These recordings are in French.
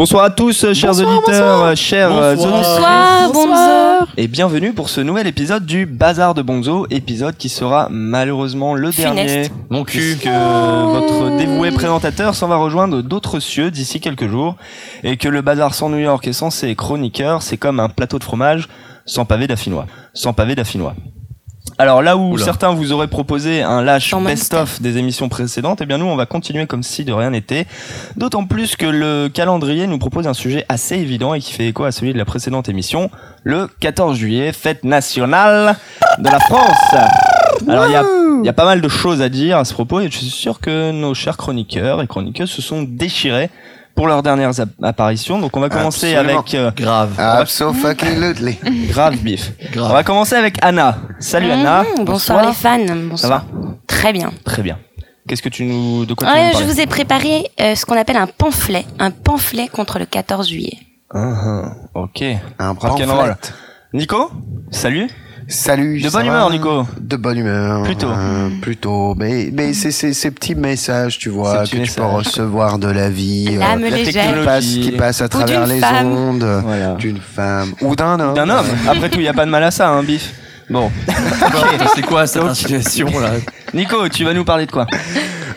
Bonsoir à tous, chers Bonsoir, auditeurs, bonsoir. chers Bonsoir. euh, auditeurs. Bonsoir, Bonsoir. Et bienvenue pour ce nouvel épisode du Bazar de Bonzo, épisode qui sera malheureusement le Funeste. dernier. Mon cul. Puisque votre dévoué présentateur s'en va rejoindre d'autres cieux d'ici quelques jours. Et que le Bazar sans New York et sans ses chroniqueurs, c'est comme un plateau de fromage sans pavé d'affinois. Sans pavé d'affinois. Alors là où Oula. certains vous auraient proposé un lâche best-of des émissions précédentes, eh bien nous on va continuer comme si de rien n'était. D'autant plus que le calendrier nous propose un sujet assez évident et qui fait écho à celui de la précédente émission, le 14 juillet, fête nationale de la France. Alors il y a, il y a pas mal de choses à dire à ce propos et je suis sûr que nos chers chroniqueurs et chroniqueuses se sont déchirés pour leurs dernières ap- apparitions. Donc on va commencer Absolument. avec euh, Grave. Absolutely. grave bif. On Grave. va commencer avec Anna. Salut Anna. Mmh, bonsoir, les fans. Bonsoir. Ça va Très bien. Très bien. Qu'est-ce que tu nous de quoi tu nous je vous ai préparé euh, ce qu'on appelle un pamphlet, un pamphlet contre le 14 juillet. Ah, ah, ok. Un pamphlet. Nico, salut. Salut. De bonne humeur, Nico. De bonne humeur. Plutôt. euh, plutôt. Mais, mais c'est c'est ces petits messages, tu vois, que tu peux recevoir de la vie. L'âme euh, la légère. qui passe, technologie. qui passe à travers d'une les femme. ondes. Voilà. D'une femme. Ou d'un homme. D'un homme. Après tout, il y a pas de mal à ça, hein, bif. Bon, C'est quoi cette insinuation là Nico, tu vas nous parler de quoi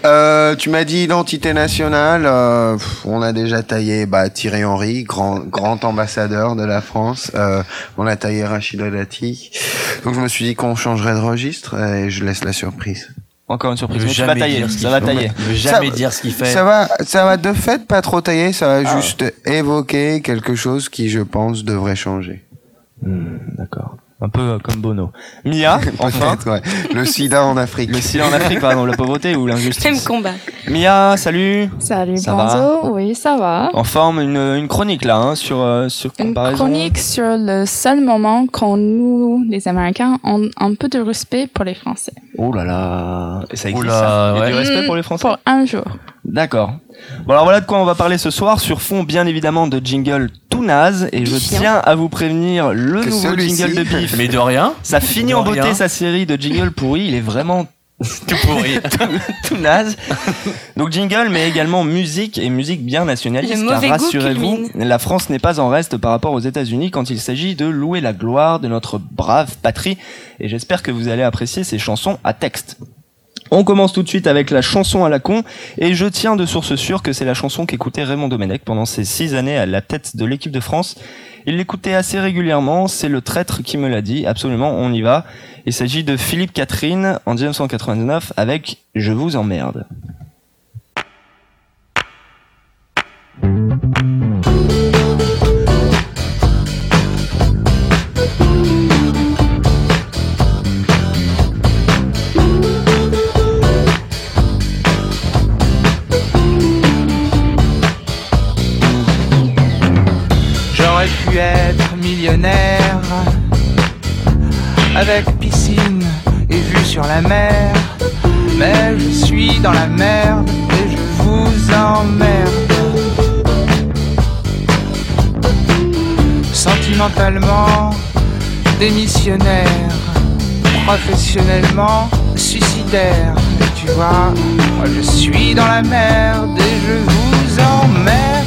Euh, tu m'as dit identité nationale. euh, on a déjà taillé bah, Thierry Henry, grand, grand ambassadeur de la France. Euh, on a taillé Rachida Dati. Donc je me suis dit qu'on changerait de registre et je laisse la surprise. Encore une surprise. Vas jamais tailler. dire ce qu'il Ça va fait. tailler. Il veut jamais Ça- dire ce qu'il fait. Ça va, ça va de fait pas trop tailler, ça va Ah. juste évoquer quelque chose qui, je pense, devrait changer. Hmm, D'accord. Un peu euh, comme Bono. Mia, enfin. Ouais. Le sida en Afrique. Le sida en Afrique, pardon, la pauvreté ou Même l'injustice. combat. Mia, salut. Salut Ça Bonzo, oui ça va. En forme, une, une chronique là, hein, sur, euh, sur Une chronique sur le seul moment qu'on nous, les Américains, ont un peu de respect pour les Français. Oh là là. Et ça existe Oula, ça? Il y a du respect pour les Français? Pour un jour. D'accord. Bon alors voilà de quoi on va parler ce soir sur fond bien évidemment de jingle tout naze et je tiens à vous prévenir le Que nouveau jingle de Bif. Mais de rien. Ça finit De en beauté rien. sa série de jingle pourris, il est vraiment Tout pourri. tout naze. Donc jingle mais également musique et musique bien nationaliste car rassurez-vous, la France n'est pas en reste par rapport aux États-Unis quand il s'agit de louer la gloire de notre brave patrie et j'espère que vous allez apprécier ces chansons à texte. On commence tout de suite avec la chanson à la con, et je tiens de source sûre que c'est la chanson qu'écoutait Raymond Domenech pendant ses six années à la tête de l'équipe de France. Il l'écoutait assez régulièrement, c'est le traître qui me l'a dit, absolument, on y va. Il s'agit de Philippe Catherine en 1999 avec Je vous emmerde. Démissionnaire, professionnellement suicidaire. Et tu vois, moi je suis dans la merde et je vous emmerde.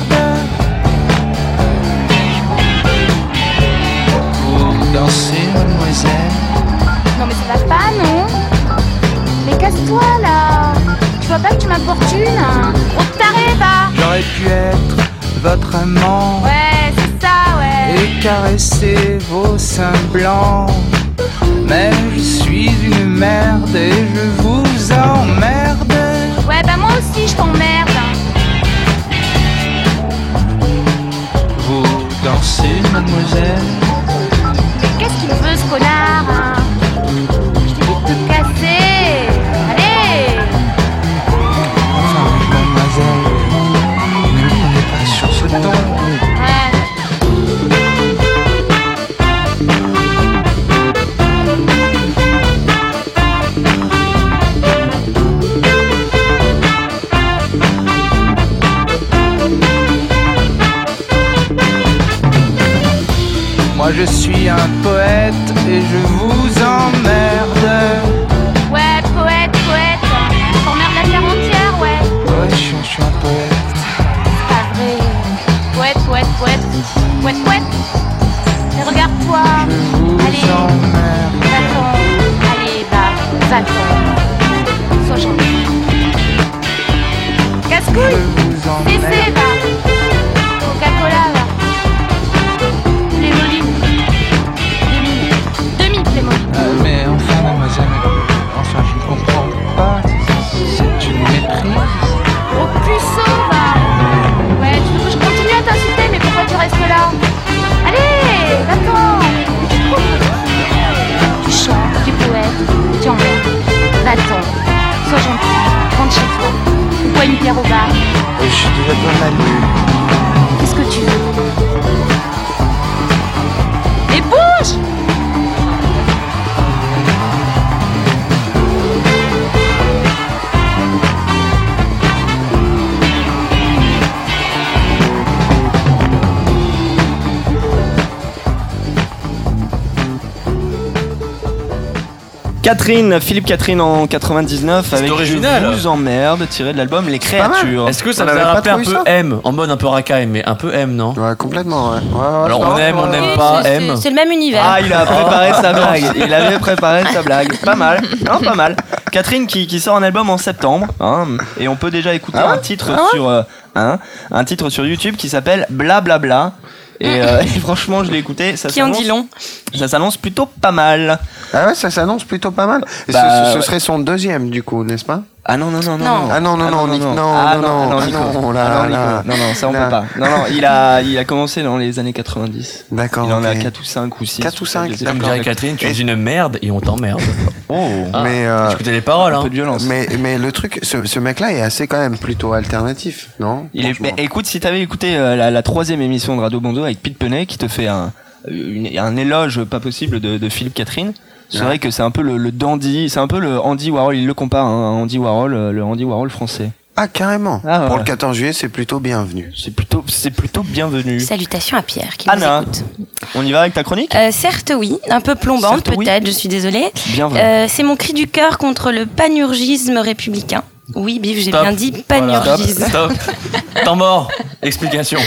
pour danser, mademoiselle. Non mais ça va pas, non Mais casse-toi là Tu vois pas que tu m'importunes hein taré va J'aurais pu être votre amant ouais et caresser vos seins blancs. Mais je suis une merde et je vous emmerde. Ouais, bah moi aussi je t'emmerde Vous dansez, mademoiselle? Mais qu'est-ce qu'il veut ce connard? Moi je suis un poète et je vous emmerde. Ouais, poète, poète T'emmerdes la terre entière, ouais Ouais, je suis, je suis un poète. Pas vrai Ouais, Ouette, ouette. Mais regarde-toi. Je vous Allez. emmerde. Va-t'en. Allez, va. Va-t'en. Sois gentil. Je Casse-couille. vous emmerde. Laissez, va. Là Allez, va-t'en. Tu chantes, tu poètes, tu emmerdes. Va-t'en. Sois gentil. Rentre chez toi. Ou bois une bière au bar. Je suis déjà bien mal. Qu'est-ce que tu veux? Catherine, Philippe Catherine en 99 avec original. Je vous emmerde, tiré de l'album Les. Créatures. Est-ce que ça On vous a avait pas un peu M En mode un peu racaille, mais un peu M, non? Ouais, complètement, ouais. Ouais, ouais, Alors, on aime, on n'aime pas, M. c'est- le même univers. Ah, il a préparé sa blague. Il avait préparé sa blague. Pas mal. Non, pas mal. Catherine qui, qui sort un album en septembre. hein, et on peut déjà écouter Ah ouais un titre sur euh, hein, un titre sur YouTube qui s'appelle Blablabla. Bla Bla. Et, euh, et franchement, je l'ai écouté. Ça Qui en s'annonce- dit long Ça s'annonce plutôt pas mal. Ah ouais, ça s'annonce plutôt pas mal. Et ce- Bah, ce, ce ouais. serait son deuxième, du coup, n'est-ce pas? Ah non, non, non, non. Non. Ah non, non, non, Nick, non, Ah non, non, non, ah non, Ah non, non, non, ça on peut pas. Non, non, il a, il a commencé dans les années 90. D'accord. Il en a ok. 4 ou 5 ou 6. 4 ou cinq, Je sais Comme pas. dirait Catherine, tu dis une merde et on t'emmerde. Oh, Ah, Mais, euh, Écoutez les paroles, un hein. peu de violence. mais, mais le truc, ce, mec-là est assez quand même plutôt alternatif, non? Il est, écoute, si t'avais écouté euh, la, troisième émission de Radio Bondo avec Pete Penet qui te fait un, une- un éloge pas possible de, de Philippe Catherine, c'est Ouais. vrai que c'est un peu le, le dandy, c'est un peu le Andy Warhol, il le compare hein, à Andy Warhol, euh, le Andy Warhol français. Ah, carrément. Ah, ouais. Pour le 14 juillet, c'est plutôt bienvenu. C'est plutôt, c'est plutôt bienvenu. Salutations à Pierre qui Anna. nous écoute. On y va avec ta chronique? Euh, certes oui, un peu plombante Certes, oui. peut-être, je suis désolée. Bienvenue. Euh, c'est mon cri du cœur contre le panurgisme républicain. Oui, Biff, j'ai Stop. bien dit Voilà. panurgisme. Stop. Temps mort. Explication.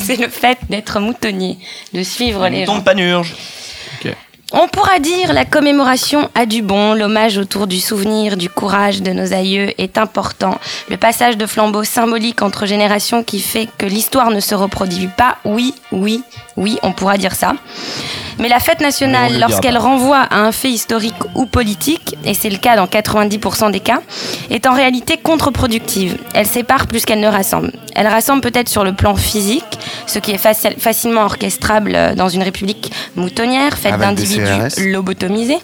c'est le fait d'être moutonnier, de suivre les Mouton gens. de panurge. On pourra dire la commémoration a du bon, l'hommage autour du souvenir, du courage de nos aïeux est important. Le passage de flambeau symbolique entre générations qui fait que l'histoire ne se reproduit pas, oui, oui, oui, on pourra dire ça. Mais la fête nationale, le lorsqu'elle renvoie à un fait historique ou politique, et c'est le cas dans 90% des cas, est en réalité contre-productive. Elle sépare plus qu'elle ne rassemble. Elle rassemble peut-être sur le plan physique, ce qui est faci- facilement orchestrable euh, dans une république moutonnière, faite d'individus lobotomisés.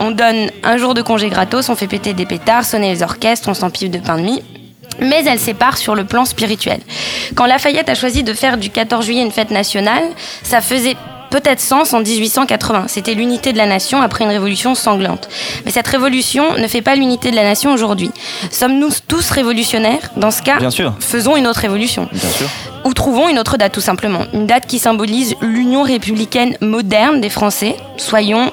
On donne un jour de congé gratos, on fait péter des pétards, sonner les orchestres, on s'empive de pain de mie. Mais elle sépare sur le plan spirituel. Quand Lafayette a choisi de faire du 14 juillet une fête nationale, ça faisait peut-être sens en 1880. C'était l'unité de la nation après une révolution sanglante. Mais cette révolution ne fait pas l'unité de la nation aujourd'hui. Sommes-nous tous révolutionnaires? Dans ce cas, Bien sûr. faisons une autre révolution. Bien sûr. Ou trouvons une autre date tout simplement. Une date qui symbolise l'union républicaine moderne des Français. Soyons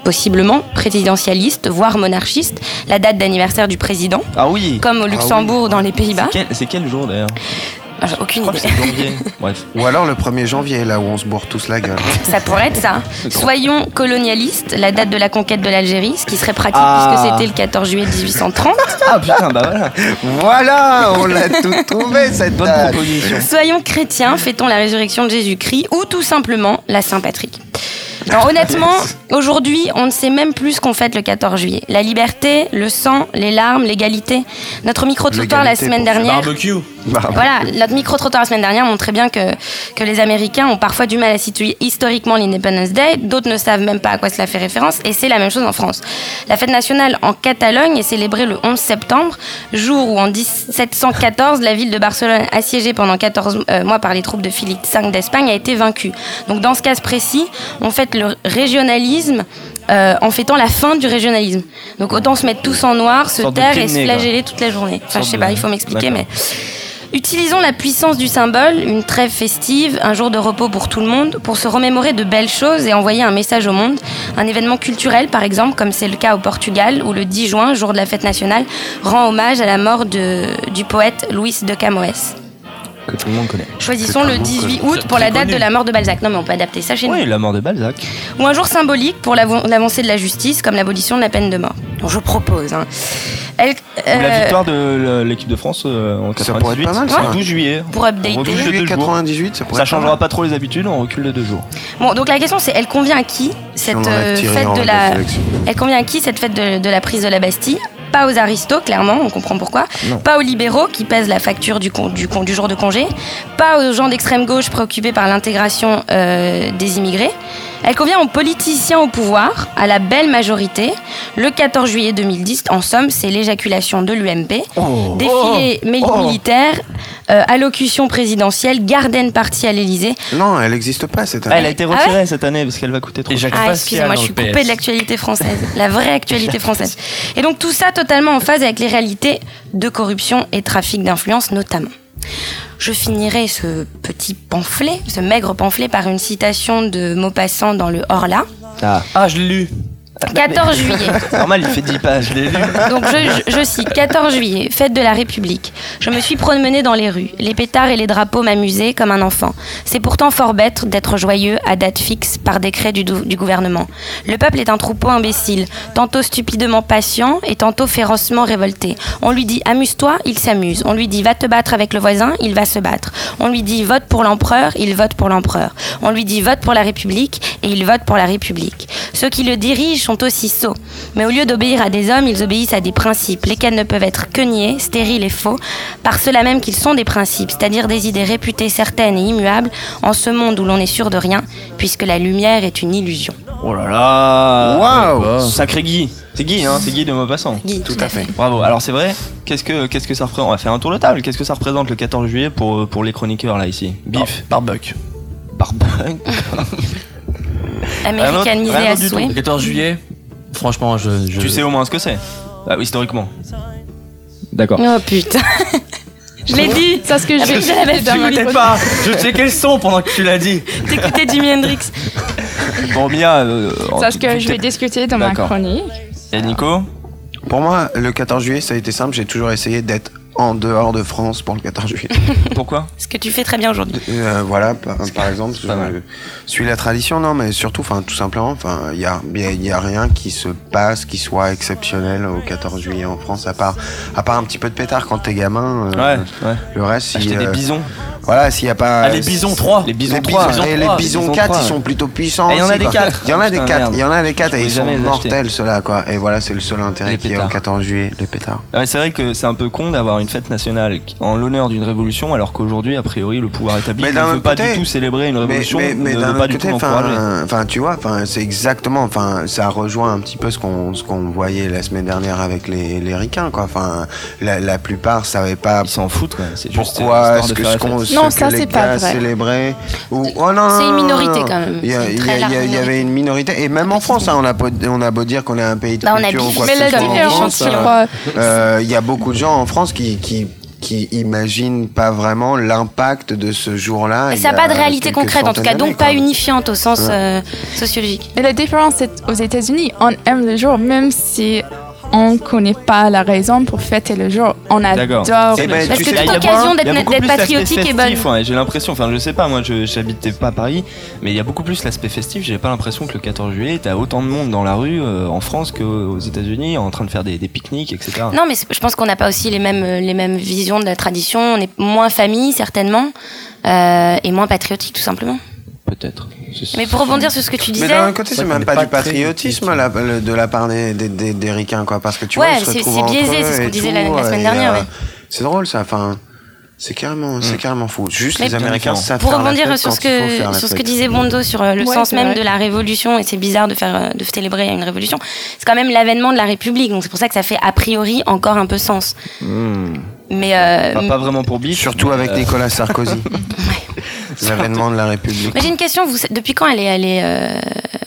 possiblement présidentialistes, voire monarchistes. La date d'anniversaire du président, Ah oui. comme au Luxembourg dans les Pays-Bas. C'est quel, jour d'ailleurs Ah, aucune idée. c'est janvier. Bref. Ou alors le 1er janvier, là où on se bourre tous la gueule. Ça pourrait être ça. Soyons colonialistes, la date de la conquête de l'Algérie, ce qui serait pratique Ah. puisque c'était le 14 juillet 1830. Ah putain, bah voilà. voilà, on l'a tout trouvé cette Bonne date. proposition. Soyons chrétiens, fêtons la résurrection de Jésus-Christ ou tout simplement la Saint-Patrick. Alors honnêtement, aujourd'hui, on ne sait même plus ce qu'on fête le 14 juillet. La liberté, le sang, les larmes, l'égalité. Notre micro-trottoir la semaine dernière... Barbecue. Bah, Voilà, notre micro-trottoir la semaine dernière montrait bien que, que les Américains ont parfois du mal à situer historiquement l'Independence Day, d'autres ne savent même pas à quoi cela fait référence, et c'est la même chose en France. La fête nationale en Catalogne est célébrée le 11 septembre, jour où en 1714, la ville de Barcelone, assiégée pendant 14 euh, mois par les troupes de Philippe V d'Espagne, a été vaincue. Donc dans ce cas précis, on fête le régionalisme euh, en fêtant la fin du régionalisme. Donc autant se mettre tous en noir, se taire et se flageller toute la journée. Enfin, je sais pas, il faut m'expliquer, mais... Utilisons la puissance du symbole, une trêve festive, un jour de repos pour tout le monde, pour se remémorer de belles choses et envoyer un message au monde. Un événement culturel, par exemple, comme c'est le cas au Portugal, où le 10 juin, jour de la fête nationale, rend hommage à la mort du poète Luis de Camões. Que tout le monde connaît. Choisissons le tout le monde 18 connaît. août pour la date connu. de la mort de Balzac. Non, mais on peut adapter ça chez nous. Oui, la mort de Balzac. Ou un jour symbolique pour l'avancée de la justice, comme l'abolition de la peine de mort. Donc, je propose. hein. Elle- Ou la euh, victoire de l'équipe de France euh, en Ça pourrait 98. être pas mal, c'est ça. le 12 juillet. Pour updater. On recule de Juillet deux jours. 98, ça pourrait Ça pas changera pas trop les habitudes, on recule de deux jours. Bon, donc la question c'est, elle convient à qui cette euh, fête de la, elle convient à qui cette fête de, de la prise de la Bastille? Pas aux aristos, clairement, on comprend pourquoi. Non. Pas aux libéraux qui pèsent la facture du, con- du, con- du jour de congé. Pas aux gens d'extrême gauche préoccupés par l'intégration euh, des immigrés. Elle convient aux politiciens au pouvoir, à la belle majorité. Le 14 juillet 2010, en somme, c'est l'éjaculation de l'UMP. Oh. Défilé mi- militaire, euh, allocution présidentielle, garden party à l'Elysée. Non, elle n'existe pas cette année. elle a été Ah ouais retirée cette année parce qu'elle va coûter trop cher. Ah, excusez-moi, je suis coupée de l'actualité française, la vraie actualité française. Et donc tout ça totalement en phase avec les réalités de corruption et trafic d'influence notamment. Je finirai ce petit pamphlet, ce maigre pamphlet, par une citation de Maupassant dans le Horla. Ah. Ah, je l'ai lu. 14 juillet. Normal, il fait 10 pages. Je l'ai lu. Donc je, je- je cite 14 juillet, fête de la République. Je me suis promenée dans les rues. Les pétards et les drapeaux m'amusaient comme un enfant. C'est pourtant fort bête d'être joyeux à date fixe par décret du, du gouvernement. Le peuple est un troupeau imbécile, tantôt stupidement patient et tantôt férocement révolté. On lui dit amuse-toi, il s'amuse. On lui dit va te battre avec le voisin, il va se battre. On lui dit vote pour l'empereur, il vote pour l'empereur. On lui dit vote pour la République et il vote pour la République. Ceux qui le dirigent sont aussi sots. Mais au lieu d'obéir à des hommes, ils obéissent à des principes, lesquels ne peuvent être que niés, stériles et faux, par cela même qu'ils sont des principes, c'est-à-dire des idées réputées certaines et immuables en ce monde où l'on est sûr de rien, puisque la lumière est une illusion. Oh là là Waouh Sacré Guy C'est Guy, hein C'est Guy de Maupassant. Guy, Tout à fait. Bravo. Alors c'est vrai, qu'est-ce que, qu'est-ce que ça représente On va faire un tour de table. Qu'est-ce que ça représente le 14 juillet pour, pour les chroniqueurs là ici? Bif, Barbuck. barbecue. Américanisé à souhait. Le 14 juillet, franchement, je. je- Tu sais au moins ce que c'est Ah oui, historiquement. D'accord. Oh putain Je l'ai dit C'est ce que je vais je l'avais dans ma J'écoutais pas Je checkais le son pendant que tu l'as dit T'écoutais Jimi Hendrix Bon, Mia. Euh, ce que je vais discuter dans ma chronique. Et Nico? Pour moi, le 14 juillet, ça a été simple. J'ai toujours essayé d'être en dehors de France pour le 14 juillet. Pourquoi Ce que tu fais très bien aujourd'hui. Euh, voilà, par, par exemple, mal. je suis la tradition, non, mais surtout, enfin, tout simplement, enfin, il y a, y a- il y a rien qui se passe, qui soit exceptionnel au 14 juillet en France, à part, à part un petit peu de pétard quand t'es gamin. euh, Ouais, ouais. Le reste, si, Acheter des euh, bisons. Voilà, s'il y a pas. Ah, les bisons 3 Les bisons Les 3. bisons, et les bisons bisons 4, trois, ils sont plutôt puissants. Et il y en a des quoi. quatre. Il y en a des Putain, 4, merde. il y en a des 4 Je et ils sont mortels ceux-là, quoi. Et voilà, c'est le seul intérêt qui est au pétards. 14 juillet, les pétards. Ouais, c'est vrai que c'est un peu con d'avoir une fête nationale en l'honneur d'une révolution, alors qu'aujourd'hui, a priori, le pouvoir établi Mais ne d'un veut pas côté- du tout célébrer une Mais, révolution, mais, mais ne d'un veut pas autre du tout côté, l'encourager. enfin, tu vois, enfin, c'est exactement, enfin, ça rejoint un petit peu ce qu'on, ce qu'on voyait la semaine dernière avec les, les ricains, quoi. Enfin, la, la plupart savaient pas Ils s'en foutent, quoi. C'est juste pourquoi est-ce que ce qu'on, ce Non, que ça, les pas gars vrai. célébraient. Ou, oh, non, C'est une minorité, quand même. Il y, a- il a- il avait une minorité, et même en France, hein, on a beau, on a beau dire qu'on est un pays de Bah, culture ou quoi Mais que ce soit euh, euh, il y a beaucoup de gens en France qui, qui, qui imaginent pas vraiment l'impact de ce jour-là. Et ça n'a a pas de réalité concrète, en tout cas, donc pas unifiante au sens Ouais. euh, sociologique. Mais la différence, c'est aux États-Unis, on aime le jour, même si on connaît pas la raison pour fêter le jour. On adore. Eh ben, Parce tu que toute occasion d'être patriotique est bonne. ouais, j'ai l'impression, enfin je sais pas, moi je j'habitais pas à Paris, mais il y a beaucoup plus l'aspect festif, j'ai pas l'impression que le 14 juillet, t'as autant de monde dans la rue euh, en France qu'aux États-Unis en train de faire des, des pique-niques, etc. Non, mais je pense qu'on n'a pas aussi les mêmes, euh, les mêmes visions de la tradition. On est moins famille, certainement, euh, et moins patriotique, tout simplement. Peut-être. Mais pour rebondir sur ce que tu Mais disais, d'un autre côté, C'est même pas du patriotisme là, le- de la part des, des, des, des ricains, quoi. Parce que tu Ouais, vois, c'est- biaisé, c'est ce qu'on disait la- la semaine dernière, euh, ouais. C'est drôle, ça. Enfin, c'est carrément, c'est carrément fou. Juste Mais les Américains savent pour rebondir sur ce que la sur ce que fête. disait Bondo sur euh, le Ouais, sens même vrai. de la révolution et c'est bizarre de faire euh, de célébrer une révolution. C'est quand même l'avènement de la République, donc c'est pour ça que ça fait a priori encore un peu sens. Hmm. Mais euh, Pas, pas vraiment pour Biff. Surtout avec euh, Nicolas Sarkozy. L'avènement de la République. mais j'ai une question. Vous, depuis quand elle est, elle est, euh,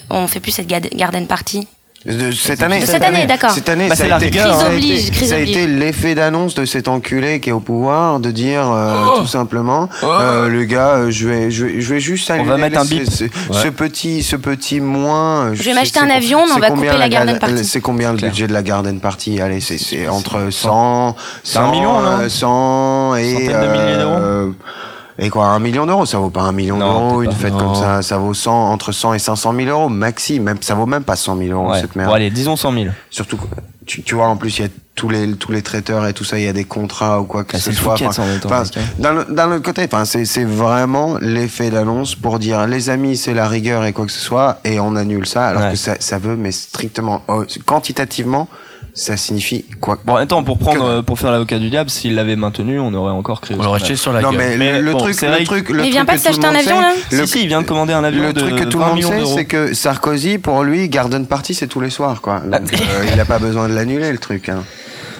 on fait plus cette garden party? De cette année. De cette année, d'accord. Cette année, Bah, ça c'est a la été, rigueur, ça a hein. été- Crise oblige, crise ça a été l'effet d'annonce de cet enculé qui est au pouvoir de dire euh, Oh. tout simplement, euh, le gars, euh, je vais, je vais, je vais juste saluer va mettre un ce, bip. ce, ce petit, ce petit moins. euh, Je vais m'acheter un avion, mais on va couper la garden party. C'est combien le budget de la garden party Allez, c'est, c'est entre 100, C'est un million, non 100 et Centaine de milliers d'euros euh, Et quoi, un million d'euros Ça vaut pas un million d'euros, une fête comme ça. Ça vaut 100, entre 100 et 500 000 euros, maxi. Même, ça vaut même pas 100 000 euros, Ouais. cette merde. Bon, allez, disons 100 000. Surtout, que, tu, tu vois, en plus, il y a tous les, tous les traiteurs et tout ça, il y a des contrats ou quoi que Ah, ce le soit. Enfin, en même temps, enfin, d'un le- d'un autre côté, enfin, c'est c'est vraiment l'effet d'annonce pour dire les amis, c'est la rigueur et quoi que ce soit, et on annule ça, alors Ouais. que ça, ça veut, mais strictement, oh, quantitativement, ça signifie quoi Bon, attends, pour prendre, Que- euh, pour faire l'avocat du diable, s'il l'avait maintenu, on aurait encore créé. On l'aurait jeté sur la Non, gueule. mais, Mais le, bon, truc, le vrai truc, le Mais il truc vient pas de s'acheter un avion, sait, là le, Si, si, il vient de commander un avion le de truc que tout 20 le monde sait, c'est que Sarkozy, pour lui, Garden Party, c'est tous les soirs, quoi. Donc, Ah. euh, il a pas besoin de l'annuler, le truc. Hein.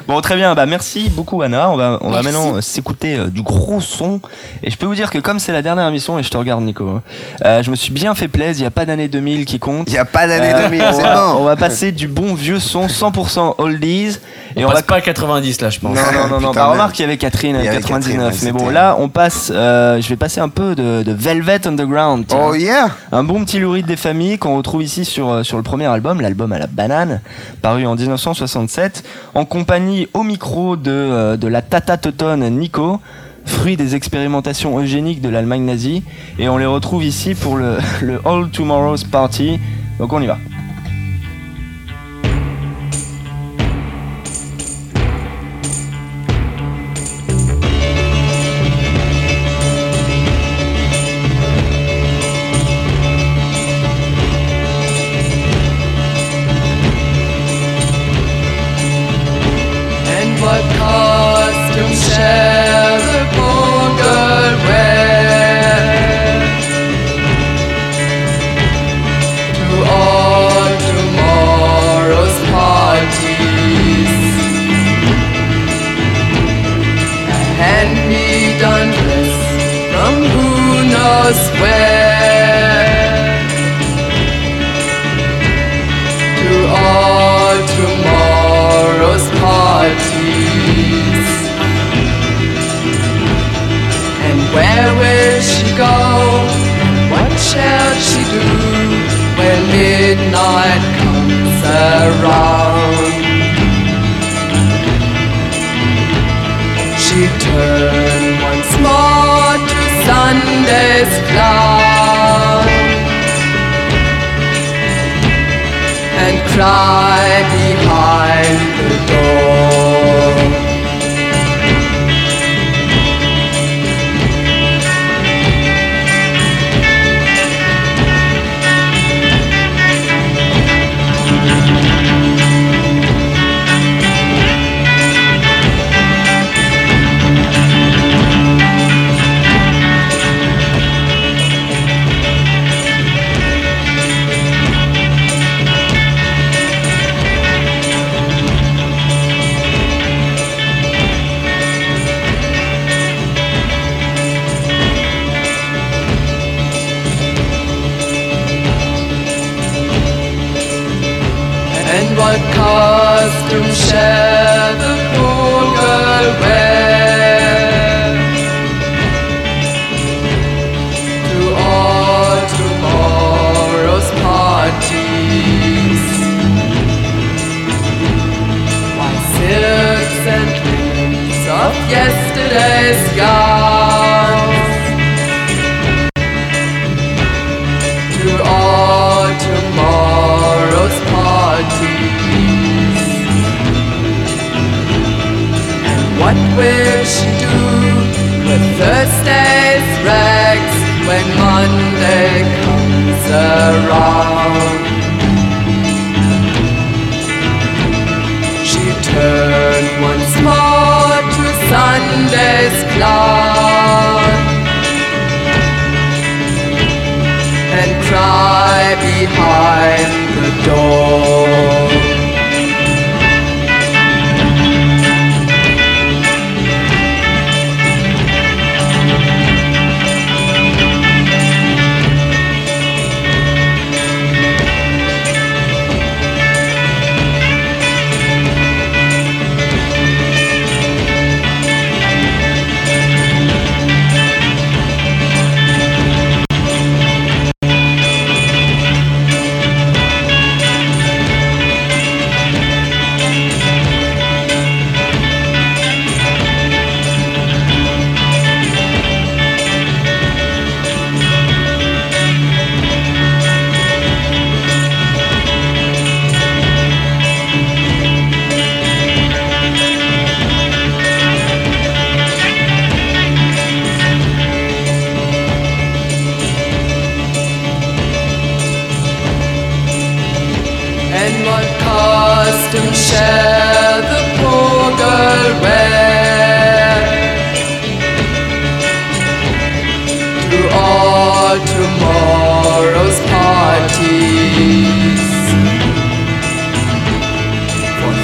Bon, très bien. Bah, merci beaucoup, Anna. On va, on va maintenant euh, s'écouter euh, du gros son. Et je peux vous dire que comme c'est la dernière émission, et je te regarde, Nico, hein, euh, je me suis bien fait plaisir. Il n'y a pas d'année 2000 qui compte. Il y a pas d'année Euh, 2000, on, c'est va, bon. on va passer du bon vieux son 100% oldies. Et on on, passe va. pas à 90 là, je pense. Non, non, non, non. Putain, Bah, remarque qu'il y avait Catherine Il y à avait 99. Catherine, mais bon, là, on passe. euh, je vais passer un peu de, de Velvet Underground. Oh yeah Un bon petit louride des familles qu'on retrouve ici sur, euh, sur le premier album, l'album à la banane, paru en 1967, en compagnie au micro de, euh, de la tata teutonne Nico, fruit des expérimentations eugéniques de l'Allemagne nazie, et on les retrouve ici pour le, le All Tomorrow's Party. Donc on y va.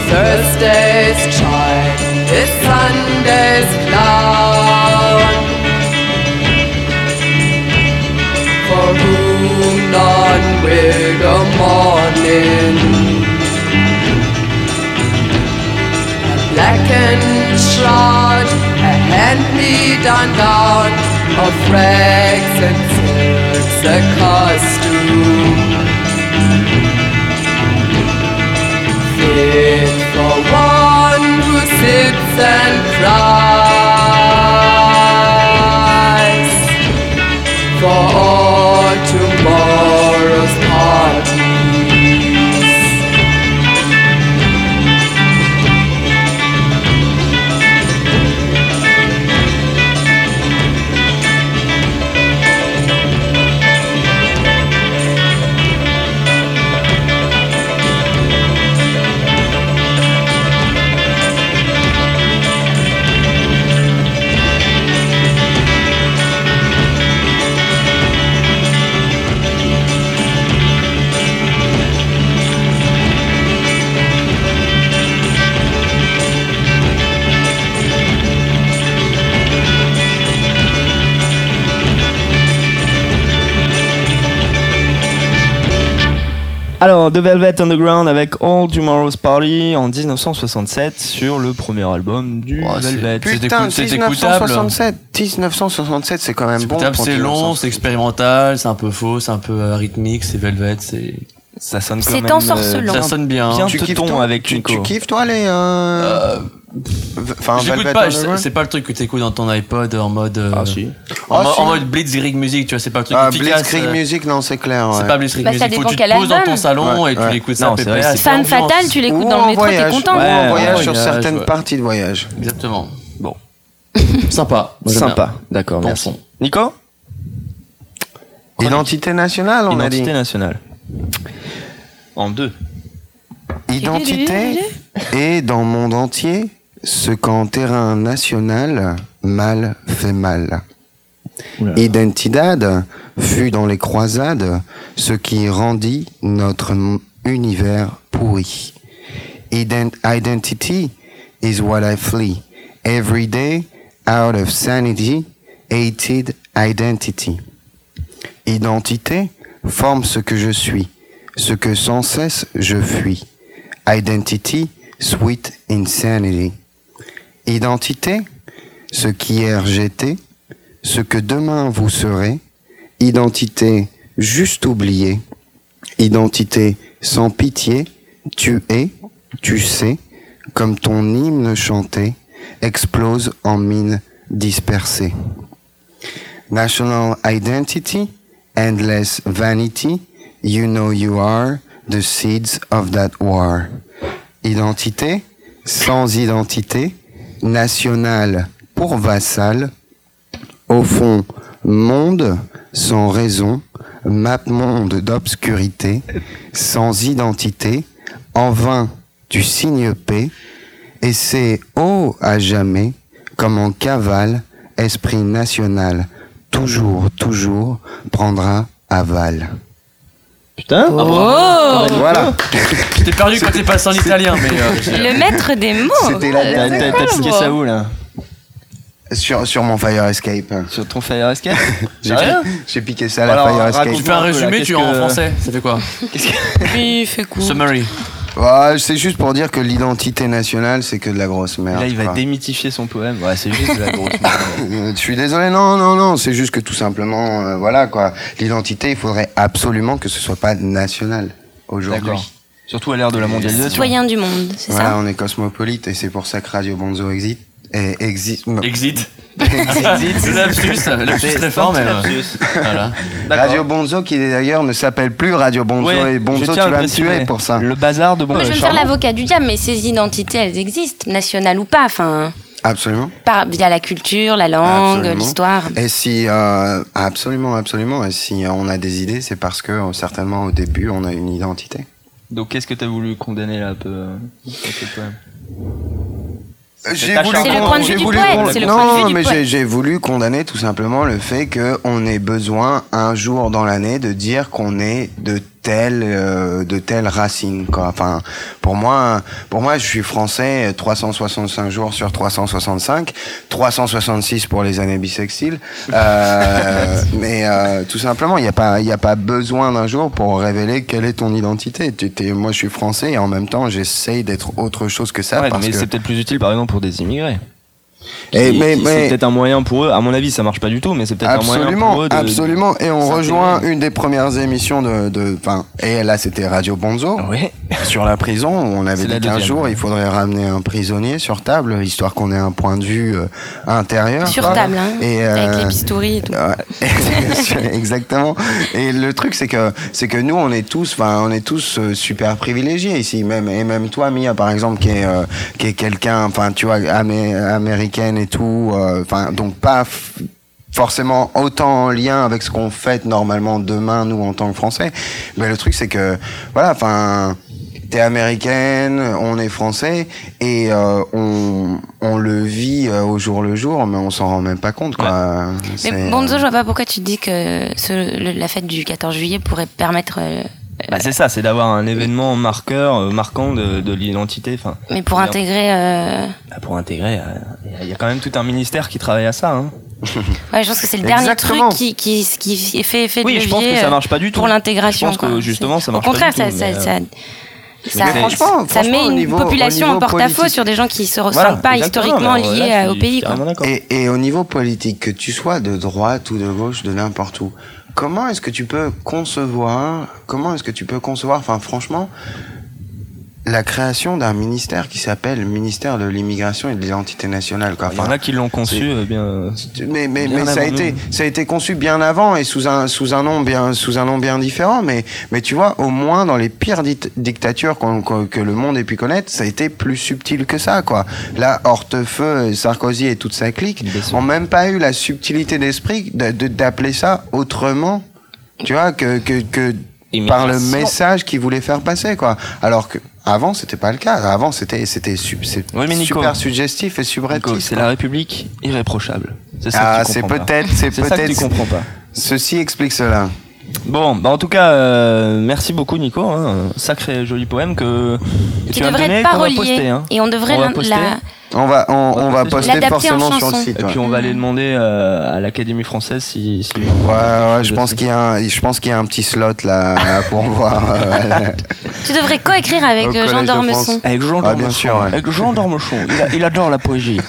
Thursday's child is Sunday's clown. For whom none will the morning. A blackened shroud, a hand-me-down gown of rags and silks, a costume. And cries for all tomorrow's Alors, The Velvet Underground avec All Tomorrow's Party en 1967 sur le premier album du Oh, Velvet. C'est Putain, écoute- c'est écoutable. 1967, 1967, c'est quand même C'est bon. c'est long, 1967. c'est expérimental, c'est un peu faux, c'est un peu euh, rythmique, c'est Velvet, c'est Ça sonne quand C'est même, ensorcelant. ça sonne bien. bien Tu kiffes toi avec tu, Nico. tu kiffes toi les. Euh... Euh, Enfin, J'écoute pas, c'est c'est pas le truc que t'écoutes dans ton iPod en mode euh, Ah si. en, Ah, si. en mode Blitzkrieg Music, tu vois, c'est pas le truc Ah, efficace. Blitzkrieg euh, Music, non, c'est clair. C'est ouais. pas Blitzkrieg Bah, ça Music, faut que tu te poses dans ton salon Ouais, et tu ouais. l'écoutes ça Non, à peu c'est vrai, près. c'est c'est Fan ambiance. fatal, tu l'écoutes Ou dans le métro, t'es content. Ou en voyage sur certaines ouais. parties de voyage. Exactement. Bon. Sympa. Sympa. D'accord, merci. Nico? Identité nationale, on a dit. Identité nationale. En deux. Identité est dans le monde entier ce qu'en terrain national mal fait mal. Identidad fut dans les croisades ce qui rendit notre univers pourri. Ident- identity is what I flee. Every day, out of sanity, hated identity. Identité forme ce que je suis, ce que sans cesse je fuis. Identity, sweet insanity. Identité, ce qu'hier j'étais, ce que demain vous serez. Identité, juste oubliée. Identité, sans pitié, tu es, tu sais, comme ton hymne chanté, explose en mine dispersée. National identity, endless vanity, you know you are the seeds of that war. Identité, sans identité, nationale pour vassal, au fond, monde sans raison, map monde d'obscurité, sans identité, en vain tu signes paix, et c'est oh à jamais, comme en cavale, esprit national, toujours, toujours prendra aval. Putain Oh Voilà, Je t'ai perdu quand t'es passé en italien, mais euh, Le maître des mots c'était la T'as dernière. t'as- piqué ça où là Sur, sur mon Fire Escape. Sur ton Fire Escape J'ai piqué ça à la Alors, Fire Escape. Tu fais un résumé, tu es en français, ça fait quoi Oui, fait court. Summary. Ouais, c'est juste pour dire que l'identité nationale, c'est que de la grosse merde. Là, il va quoi. démythifier son poème. Ouais, c'est juste de la grosse merde. Je suis désolé, non, non, non, c'est juste que tout simplement, euh, voilà quoi. L'identité, il faudrait absolument que ce soit pas national aujourd'hui. D'accord. Surtout à l'ère de la mondialisation. Citoyen du monde, c'est Voilà, ça on est cosmopolite et c'est pour ça que Radio Bonzo existe. Et existe. non. Exit. Existe. Le lapsus, le lapsus très fort, mais. euh, Voilà. Radio Bonzo qui d'ailleurs ne s'appelle plus Radio Bonzo Ouais, et Bonzo tu vas me tuer pour ça. Le bazar de bon. Mais je vais me faire l'avocat du diable, mais ces identités, elles existent, nationales ou pas, enfin, Absolument. par, via la culture, la langue, l'histoire. Et si euh, absolument, absolument. Et si on a des idées, c'est parce que euh, certainement au début on a une identité. Donc qu'est-ce que t'as voulu condamner là un peu euh, dans ce poème J'ai ta voulu charte. C'est le con- point de vue j'ai du voulu con- non, point de vue du mais j'ai voulu condamner tout simplement le fait qu'on ait besoin un jour dans l'année de dire qu'on est de telle euh, de telle racine quoi. Enfin, pour moi, pour moi, je suis français 365 jours sur 365, 366 pour les années bissextiles. Euh, mais euh, tout simplement, il n'y a pas il y a pas besoin d'un jour pour révéler quelle est ton identité. Tu t'es- moi, je suis français et en même temps, j'essaye d'être autre chose que ça Ouais, parce mais que c'est peut-être plus utile par exemple pour des immigrés. Et- mais- mais- c'est peut-être un moyen pour eux. À mon avis, ça marche pas du tout, mais c'est peut-être un moyen Absolument, pour eux de. absolument. Et on rejoint une des premières émissions de, de, enfin, et là c'était Radio Bonzo Oui. sur la prison où on avait dit qu'un jour il faudrait ramener un prisonnier sur table histoire qu'on ait un point de vue euh, intérieur. Sur quoi. table, hein, Et, avec euh, les bistouris et tout. Exactement. Et le truc, c'est que c'est que nous, on est tous, enfin, on est tous euh, super privilégiés ici, même et même toi, Mia, par exemple, qui est euh, qui est quelqu'un, enfin, tu vois, amé- américaine et tout, euh, enfin, donc pas forcément autant en lien avec ce qu'on fait normalement demain nous en tant que Français. Mais le truc, c'est que voilà, enfin. T'es américaine, on est français et euh, on, on le vit euh, au jour le jour, mais on s'en rend même pas compte quoi. C'est, Mais Bonzo, je vois pas pourquoi tu dis que ce- le- la fête du 14 juillet pourrait permettre. Bah, c'est ça, c'est d'avoir un événement marqueur, euh, marquant de, de l'identité. Enfin, mais pour intégrer. euh, bah, pour intégrer, euh, il y a- il y a quand même tout un ministère qui travaille à ça. Hein. Ouais, je pense que c'est le dernier Exactement. truc qui, qui, qui fait effet de Oui, je pense levier, que ça marche pas du tout. pour l'intégration. Je pense que, justement, ça marche Au pas contraire, du tout, ça, ça, ça, ça, Mais franchement, ça franchement, met une niveau- population en porte-à-faux sur des gens qui se ressentent Voilà, pas historiquement liés là, au pays. quoi. et au niveau politique, que tu sois de droite ou de gauche, de n'importe où, comment est-ce que tu peux concevoir, comment est-ce que tu peux concevoir, enfin franchement, la création d'un ministère qui s'appelle ministère de l'immigration et de l'identité nationale. Quoi. Il y en Enfin, a qui l'ont conçu euh, bien. mais mais, Bien mais ça a été ça a été conçu bien avant et sous un sous un nom bien sous un nom bien différent mais mais tu vois au moins dans les pires dictatures qu'on- que le monde ait pu connaître ça a été plus subtil que ça quoi là Hortefeux Sarkozy et toute sa clique ont même pas eu la subtilité d'esprit de- de- d'appeler ça autrement tu vois que que, que par le message qu'ils voulaient faire passer quoi alors que avant c'était pas le cas avant c'était c'était su- c'est Oui, mais Nico- super suggestif et subreptice C'est la République irréprochable. C'est ça ah c'est pas. peut-être c'est ça que tu peut-être comprends pas. Ceci explique cela. Bon, bah en tout cas, euh, merci beaucoup Nico. Hein, sacré joli poème que, que Qui tu as devrait donné, être qu'on va parolier. poster. Hein. Et on devrait On va la- poster. la, On va, on, on va poster forcément sur le site. Et ouais. puis on va aller demander euh, à l'Académie française si. si Ouais, ouais, je pense qu'il y a un, je pense qu'il y a un petit slot là, pour voir. euh, Tu devrais coécrire avec Au euh, Jean. France. Avec Jean Ah, bien Dormechon. sûr, ouais. Avec Jean Dormechon. Il, a- il adore la poésie.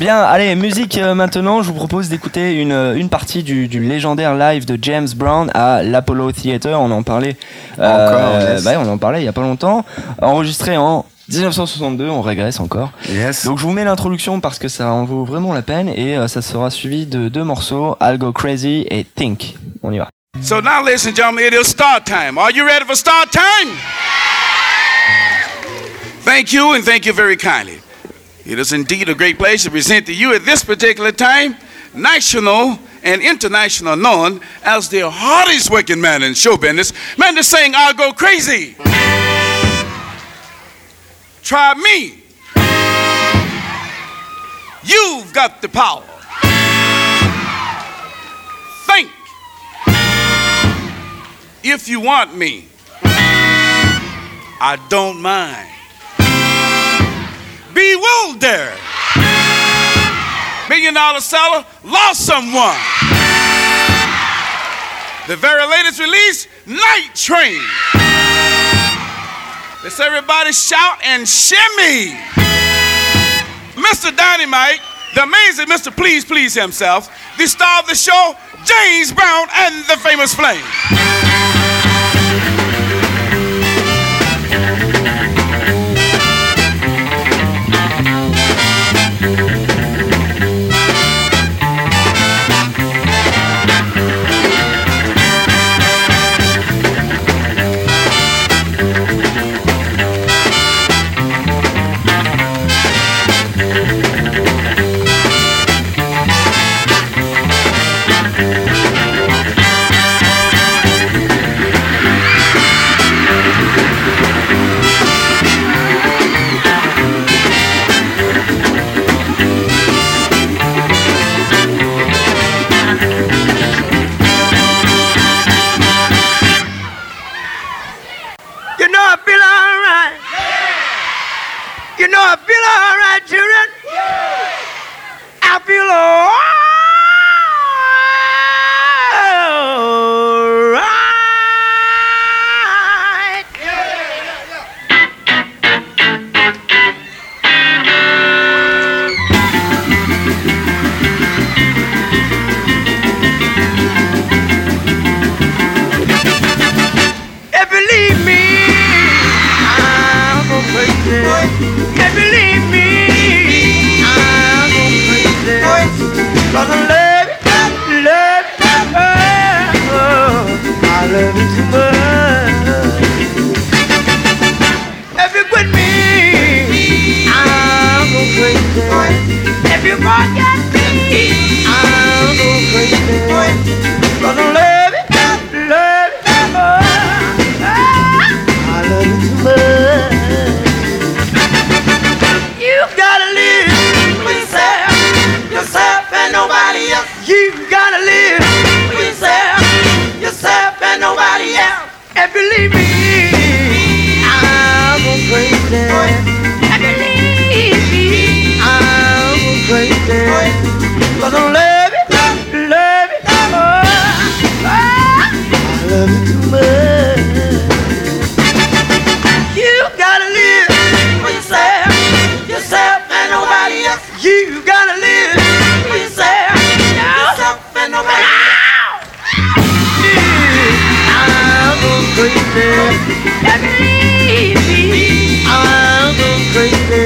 Bien, allez, musique euh, maintenant. Je vous propose d'écouter une, une partie du, du légendaire live de James Brown à l'Apollo Theater. On en parlait. Encore, yes. bah, on en parlait il y a pas longtemps. Enregistré en 1962. On régresse encore. yes. Donc je vous mets l'introduction parce que ça en vaut vraiment la peine et euh, ça sera suivi de deux morceaux, I'll Go Crazy et Think. On y va. So now, ladies and gentlemen, it is start time. Are you ready for start time? Thank you, and thank you very kindly. It is indeed a great pleasure to present to you at this particular time national and international known as the hardest working man in show business. Man to sing, I'll go crazy. Try me. You've got the power. Think if you want me. I don't mind. Bewildered. Million dollar seller lost someone. The very latest release, Night Train. Let's everybody shout and shimmy. Mr. Dynamite, the amazing Mr. Please Please himself, the star of the show, James Brown and the famous Flame. children? Yeah. I belong. Cause I love you, love you, oh, I love you too much. If you quit me, I'll go crazy. If you forget me, I'll go crazy. Cause I love you. And nobody else. You gotta live for yourself, yourself and nobody else. If you leave me, I'll go crazy. You leave me, I'll go crazy. Cause I love you, love you, oh, I love you crazy. Me, I'll go crazy.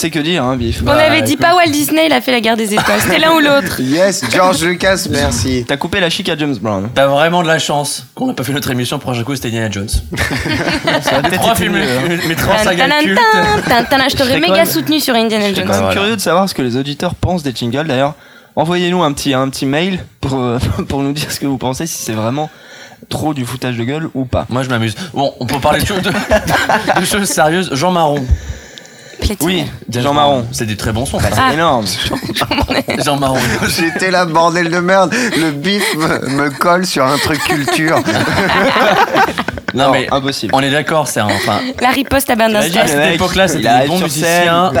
Sait que dire, hein, Biff. On avait dit pas Walt Disney, il a fait la guerre des étoiles. C'était l'un ou l'autre. Yes, George Lucas, merci. T'as coupé la chic à James Brown. T'as vraiment de la chance qu'on n'a pas fait notre émission. Prochain coup, c'était Indiana Jones. mes trois films, mes, mes trois sagas cultes. Je t'aurais méga soutenu sur Indiana Je suis Jones. quand même Voilà. curieux de savoir ce que les auditeurs pensent des jingles. D'ailleurs, envoyez-nous un petit, un petit mail pour, euh, pour nous dire ce que vous pensez, si c'est vraiment trop du foutage de gueule ou pas. Moi, je m'amuse. Bon, on peut parler de choses, de, de choses sérieuses. Jean Marron. Platine. Oui, Brown. Marron. C'est des très bons sons. Bah, c'est Ah. énorme. Jean Marron. J'étais là, bordel de merde. Le bif me, me colle sur un truc culture. Non, Non, mais impossible. on est d'accord, c'est un. Enfin, La riposte à Bernard T'imagines, à cette époque-là, c'était des bons musiciens.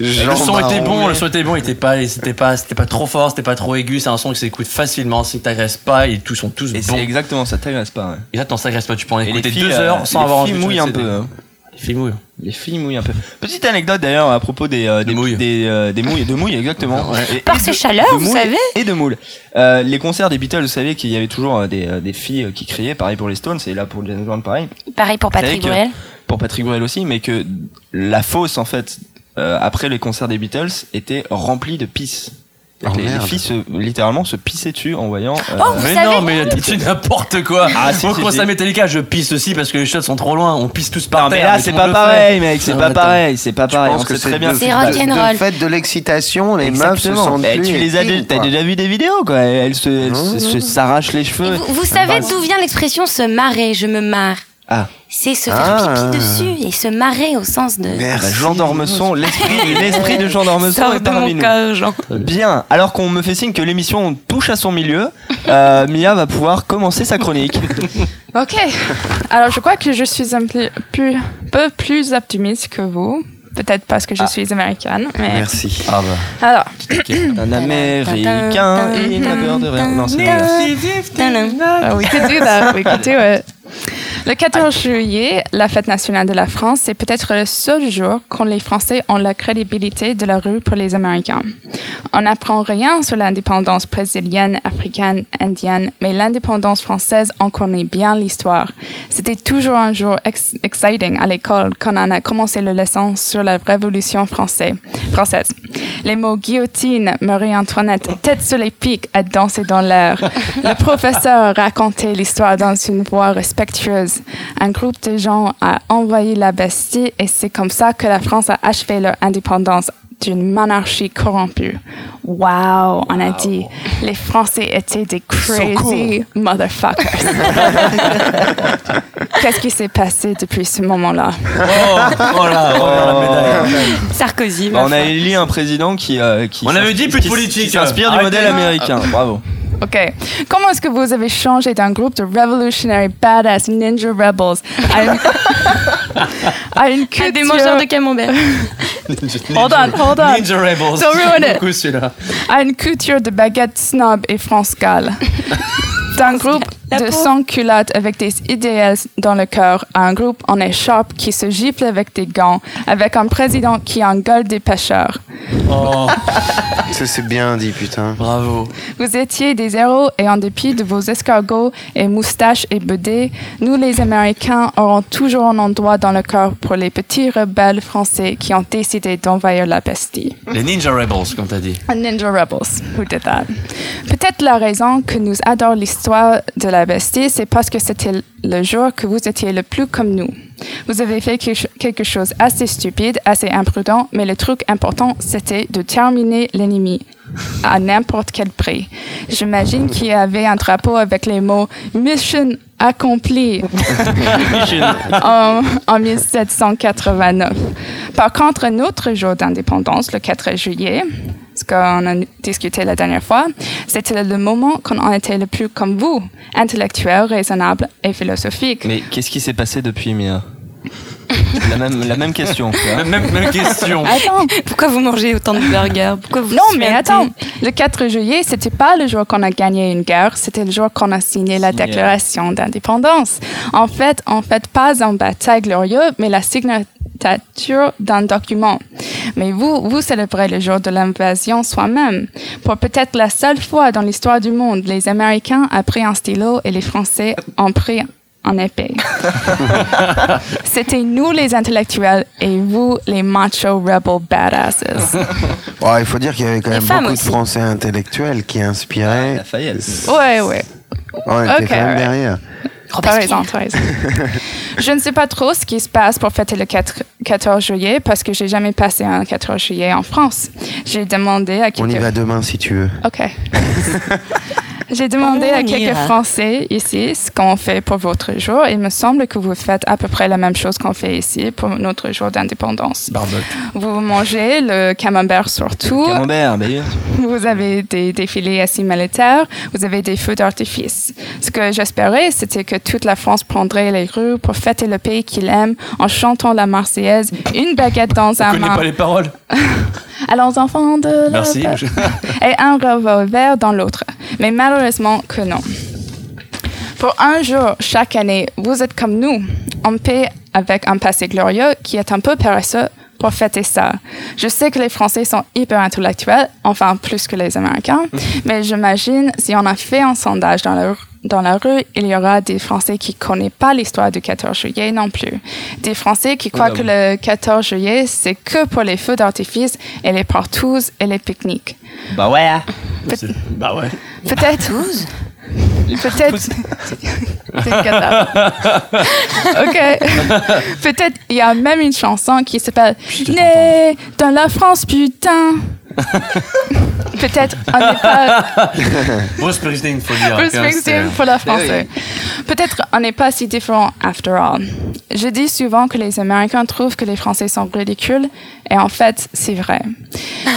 Jean le son était bon, le son était bon, il était pas, c'était pas, c'était pas trop fort, c'était pas trop aigu. C'est un son qui s'écoute facilement, si t'agresses pas, et tous sont tous Et bons. c'est exactement ça, t'agresse pas. là, t'en s'agresse pas, tu peux en écouter les filles, deux euh, heures sans les avoir envie mouillent un peu. Les filles mouillent. Les filles mouillent un peu. Petite anecdote d'ailleurs à propos des euh, des mouilles. des, euh, des mouilles, de mouilles exactement. Et- et Par de- ces chaleurs, de vous moules savez. Et de moules. Euh, les concerts des Beatles, vous savez qu'il y avait toujours euh, des, euh, des filles qui criaient, pareil pour les Stones, et là pour James Brown pareil. Pareil pour Patrick Bruel. Pour Patrick Bruel aussi, mais que la fosse en fait euh, après les concerts des Beatles était remplie de pisse. Oh, les, filles se, littéralement se pissaient dessus en voyant. euh, Oh, vous Mais savez- non, mais tu n'importe quoi. Ah, si, Au si, concert si. Metallica, je pisse aussi parce que les shots sont trop loin. On pisse tous par Non, mais là c'est pas le le pareil, mec, c'est pas pareil, c'est pas Je pareil. pense On que sait c'est très bien. C'est rock'n'roll. de fait de l'excitation, les meufs se sentent plus tu les as, déjà vu des vidéos quoi. Elles se, se s'arrachent les cheveux. Vous, vous savez d'où vient l'expression se marrer, je me marre? Ah. C'est se faire Ah. pipi dessus et se marrer au sens de. Ah bah, Merci. Jean d'Ormesson, l'esprit, l'esprit de Jean d'Ormesson Sors est de parmi mon nous. cœur, Jean. Bien. Alors qu'on me fait signe que l'émission touche à son milieu, euh, Mia va pouvoir commencer sa chronique. Ok. Alors, je crois que je suis un peu plus, peu plus optimiste que vous. Peut-être parce que je suis américaine. Mais... Merci. Ah bah. Alors, Un Américain, il n'a peur de rien. Non, c'est pas we could do that. We could do it. Le 14 juillet, la fête nationale de la France, c'est peut-être le seul jour quand les Français ont la crédibilité de la rue pour les Américains. On n'apprend rien sur l'indépendance brésilienne, africaine, indienne, mais l'indépendance française, on connaît bien l'histoire. C'était toujours un jour ex- exciting à l'école quand on a commencé le leçon sur la Révolution française. française. Les mots guillotine, Marie-Antoinette, tête sur les pics à danser dans l'air. Le professeur racontait l'histoire dans une voix respectueuse. Un groupe de gens a envahi la Bastille et c'est comme ça que la France a achevé leur indépendance d'une monarchie corrompue. Wow, on a dit, les Français étaient des crazy motherfuckers. Qu'est-ce qui s'est passé depuis ce moment-là? Oh, oh là, oh là, la médaille. Sarkozy. Bah, on a élu un président qui, euh, qui On avait dit plus de politique. qui s'inspire du modèle américain. Bravo. OK. Comment est-ce que vous avez changé d'un groupe de revolutionary badass ninja rebels à une, à une culture... des mangeurs de camembert. Hold on, hold on. Ninja Rebels. Don't ruin it. beaucoup celui-là. À une culture de baguettes snob et France-Gall. D'un groupe La de sans-culottes avec des idéaux dans le cœur à un groupe en écharpe qui se gifle avec des gants, avec un président qui engueule des pêcheurs. Oh, Ça, c'est bien dit, putain. bravo. Vous étiez des héros et en dépit de vos escargots et moustaches et bedets, nous les Américains aurons toujours un endroit dans le cœur pour les petits rebelles français qui ont décidé d'envahir la Bastille. Les Ninja Rebels, comme t'as dit. Ninja Rebels who did that? Peut-être la raison que nous adorons l'histoire de la C'est parce que c'était le jour que vous étiez le plus comme nous. Vous avez fait quelque quelque chose assez stupide, assez imprudent, mais le truc important, c'était de terminer l'ennemi à n'importe quel prix. J'imagine qu'il y avait un drapeau avec les mots Mission accompli en, en 1789. Par contre, un autre jour d'indépendance, le 4 juillet, ce qu'on a discuté la dernière fois, c'était le moment quand on était le plus comme vous, intellectuel, raisonnable et philosophique. Mais qu'est-ce qui s'est passé depuis, Mia? La même, la même question. vois. Même, question. Attends, Pourquoi vous mangez autant de burgers? Pourquoi vous non, mais attends. Le 4 juillet, c'était pas le jour qu'on a gagné une guerre, c'était le jour qu'on a signé la déclaration d'indépendance. En fait, en fait, pas un bataille glorieux, mais la signature d'un document. Mais vous, vous célébrez le jour de l'invasion soi-même. Pour peut-être la seule fois dans l'histoire du monde, les Américains ont pris un stylo et les Français ont pris en épée. C'était nous les intellectuels et vous les macho rebel badasses. Bon, il faut dire qu'il y avait quand Les même beaucoup aussi. de Français intellectuels qui inspiraient. Lafayette. Ouais, ouais. On était Ok, quand même ouais. derrière. Je ne sais pas trop ce qui se passe pour fêter le 4 14 juillet parce que j'ai jamais passé un 14 juillet en France. J'ai demandé à On y quelques... va demain si tu veux. OK. J'ai demandé à quelques. Français ici ce qu'on fait pour votre jour. Il me semble que vous faites à peu près la même chose qu'on fait ici pour notre jour d'indépendance. Barbecue. Vous mangez le camembert surtout. Camembert, bien. Vous avez des défilés assis militaires, vous avez des feux d'artifice. Ce que j'espérais, c'était que toute la France prendrait les rues pour fêter le pays qu'il aime en chantant la Marseillaise, une baguette dans un connais main. pas les paroles? Allons enfants de la Merci. Et un revolver dans l'autre. Mais malheureusement que non. Pour un jour chaque année, vous êtes comme nous. On paie avec un passé glorieux qui est un peu paresseux pour fêter ça. Je sais que les Français sont hyper intellectuels, enfin plus que les Américains, mais j'imagine si on a fait un sondage dans la, dans la rue, il y aura des Français qui ne connaissent pas l'histoire du 14 juillet non plus. Des Français qui croient que le 14 juillet, c'est que pour les feux d'artifice et les partouzes et les pique-niques. Bah ouais. Bah ouais. Peut-être. Peut-être. Ok. Peut-être il y a même une chanson qui s'appelle Né dans la France, putain. Peut-être on n'est pas. Bruce Springsteen, faut dire. Bruce que Springsteen c'est- pour la français. Peut-être on n'est pas si différent after all. Je dis souvent que les Américains trouvent que les Français sont ridicules et en fait c'est vrai.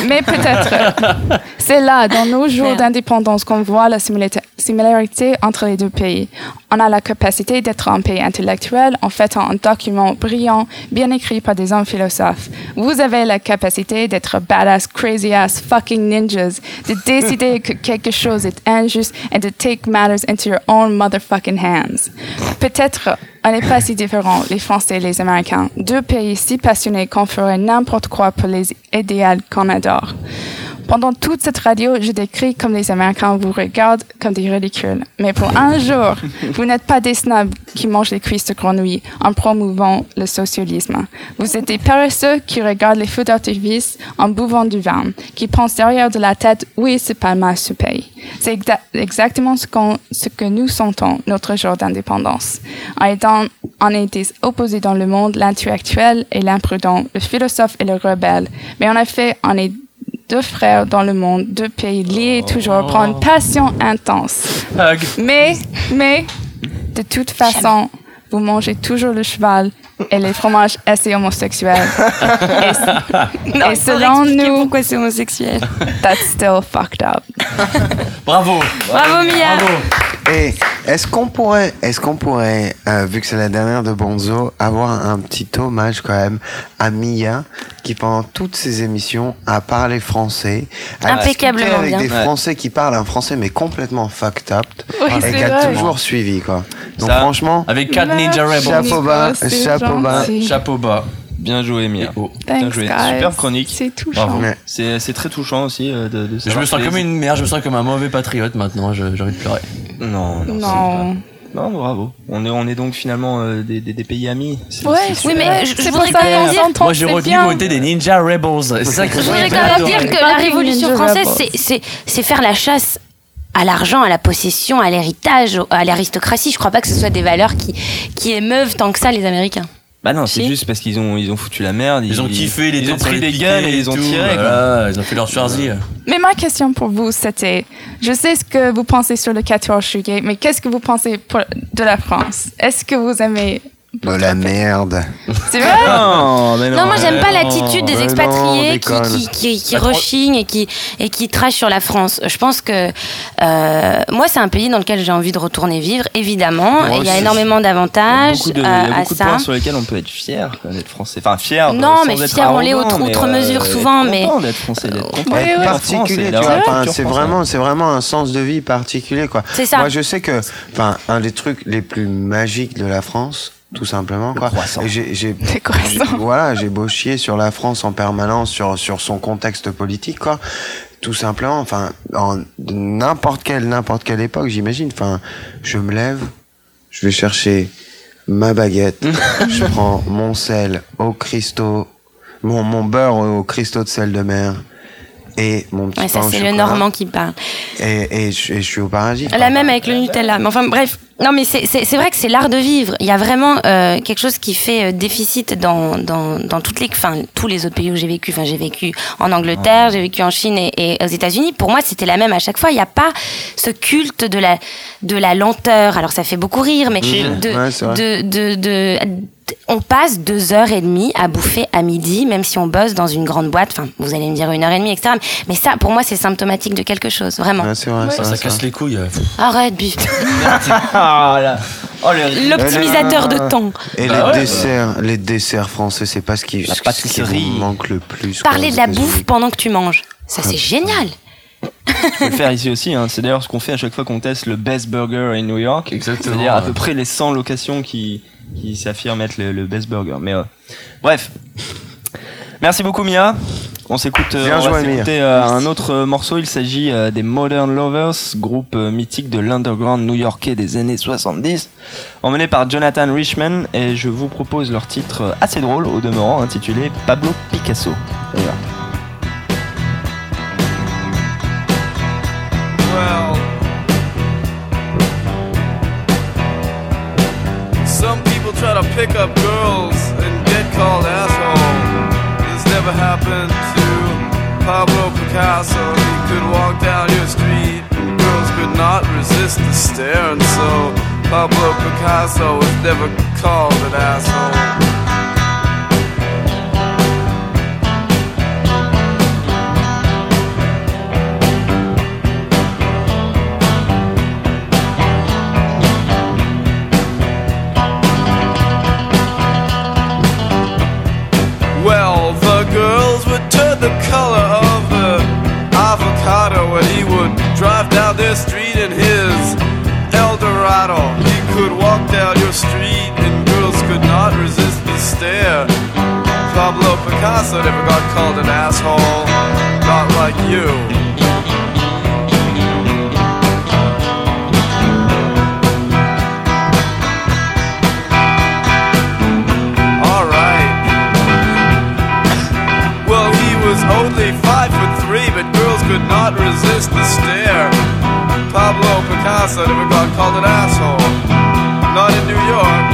Mais peut-être c'est là dans nos jours d'indépendance qu'on voit la similarité entre les deux pays. On a la capacité d'être un pays intellectuel en fait un document brillant, bien écrit par des hommes philosophes. Vous avez la capacité d'être badass, crazy ass, fucking ninjas, de décider que quelque chose est injuste et de take matters into your own motherfucking hands. Peut-être on n'est pas si différents, les Français et les Américains, deux pays si passionnés qu'on ferait n'importe quoi pour les idéaux qu'on adore. Pendant toute cette radio, je décris comme les Américains vous regardent comme des ridicules. Mais pour un jour, vous n'êtes pas des snobs qui mangent les cuisses de grenouille en promouvant le socialisme. Vous êtes des paresseux qui regardent les feux d'artifice en buvant du vin, qui pensent derrière de la tête, oui, c'est pas mal ce pays. C'est exa- exactement ce, que nous sentons notre jour d'indépendance. En étant est des opposés dans le monde, l'intellectuel et l'imprudent, le philosophe et le rebelle. Mais en effet, on est deux frères dans le monde, deux pays liés toujours par une passion intense. Mais, mais, de toute façon, vous mangez toujours le cheval et les fromages assez homosexuels. et, Non, et selon nous, pourquoi c'est homosexuel. that's still fucked up. Bravo. Bravo, Mia. Et est-ce qu'on pourrait, est-ce qu'on pourrait, euh, vu que c'est la dernière de Bonzo, avoir un petit hommage quand même à Mia, qui pendant toutes ses émissions a parlé français, a Impeccablement avec bien. des Ouais. Français qui parlent un français mais complètement fucked up, Oui, et qui a vrai. toujours suivi quoi. Donc Ça, franchement, Avec 4 Ninja Rebels. chapeau bas, chapeau bas. gentil. Chapeau bas. Bien joué, Mia. Bien Thanks, joué. guys. Super chronique. C'est touchant. C'est très touchant aussi euh, de, de Je me sens comme une merde, je me sens comme un mauvais patriote maintenant, je- j'ai envie de pleurer. Non, non. Non. Non, bravo. On est, on est donc finalement euh, des, des, des pays amis. Ouais, Oui, mais je, voudrais quand même dire. Moi j'ai retenu côté des Ninja Rebels. C'est ça que Je voudrais quand même dire que la Révolution française, c'est faire la chasse à l'argent, à la possession, à l'héritage, à l'aristocratie. Je crois pas que ce soit des valeurs qui, qui émeuvent tant que ça les Américains. Bah non, c'est Si. juste parce qu'ils ont, ils ont foutu la merde. Ils ont kiffé les Ils ont pris les des et ils ont tout, tiré. voilà, ils ont fait leur Schwarzy. Mais ma question pour vous, c'était, je sais ce que vous pensez sur le 14 juillet, mais qu'est-ce que vous pensez pour- de la France? Est-ce que vous aimez De la merde. C'est vrai Non, mais non. Non, moi j'aime pas l'attitude des expatriés non, qui, qui, qui, qui rechignent et qui, et qui trashent sur la France. Je pense que euh, moi c'est un pays dans lequel j'ai envie de retourner vivre, évidemment. Il y a énormément Il y a d'avantages beaucoup de, euh, il y a à beaucoup de ça. points sur lesquels on peut être fier d'être français. Enfin, fier. Non, mais fier, on l'est outre- mais, outre mesure être souvent, mais- d'être français, d'être particulier, c'est vraiment, c'est vraiment un sens de vie particulier, quoi. C'est ça. Moi, je sais que, enfin, un des trucs les plus magiques de la France, tout simplement, quoi. croissant. Et j'ai, j'ai, C'est croissant. voilà, j'ai beau chier sur la France en permanence, sur, sur son contexte politique, quoi. Tout simplement, enfin, en n'importe quelle, n'importe quelle époque, j'imagine. Enfin, je me lève, je vais chercher ma baguette, je prends mon sel au cristaux, mon, mon beurre au cristaux de sel de mer et mon petit Ouais, ça pain c'est le. Normand qui parle. Et, et, je, et je suis au paradis. La même avec le Nutella. Mais enfin bref, non mais c'est- vrai que c'est l'art de vivre. Il y a vraiment euh, quelque chose qui fait euh, déficit dans, dans, dans toutes les, enfin, tous les autres pays où j'ai vécu. Enfin, j'ai vécu en Angleterre, j'ai vécu en Chine et, et aux États-Unis. Pour moi, c'était la même à chaque fois. Il n'y a pas ce culte de la, de la lenteur. Alors ça fait beaucoup rire, mais de, Ouais, de, de, de- on passe deux heures et demie à bouffer à midi, même si on bosse dans une grande boîte. Enfin, vous allez me dire une heure et demie, etc. Mais ça, pour moi, c'est symptomatique de quelque chose, vraiment. Ouais, c'est vrai, c'est Ça, casse les couilles. euh. Arrête. Ah là. Oh, L'optimisateur de temps. Et Bah les ouais, desserts, les desserts français, c'est pas ce qui, La ce qui pâtisserie. vous manque le plus. Parler de la bouffe pendant que tu manges. Ça, c'est génial. faut le faire ici aussi. Hein. C'est d'ailleurs ce qu'on fait à chaque fois qu'on teste le Best Burger in New York. Exactement, C'est-à-dire à peu près les 100 locations qui, qui s'affirme être le, le best burger. Mais euh, bref. Merci beaucoup Mia. On s'écoute euh, Bien on va s'écouter, euh, un autre euh, morceau. Il s'agit euh, des Modern Lovers, groupe mythique de l'underground new-yorkais des années 70, emmené par Jonathan Richman. Et je vous propose leur titre assez drôle au demeurant, intitulé Pablo Picasso. Pablo Picasso. He could walk down your street girls could not resist the stare, and so Pablo Picasso was never called an asshole. Picasso never got called an asshole, not like you. Alright. Well, he was only five foot three, but girls could not resist the stare. Pablo Picasso never got called an asshole. Not in New York.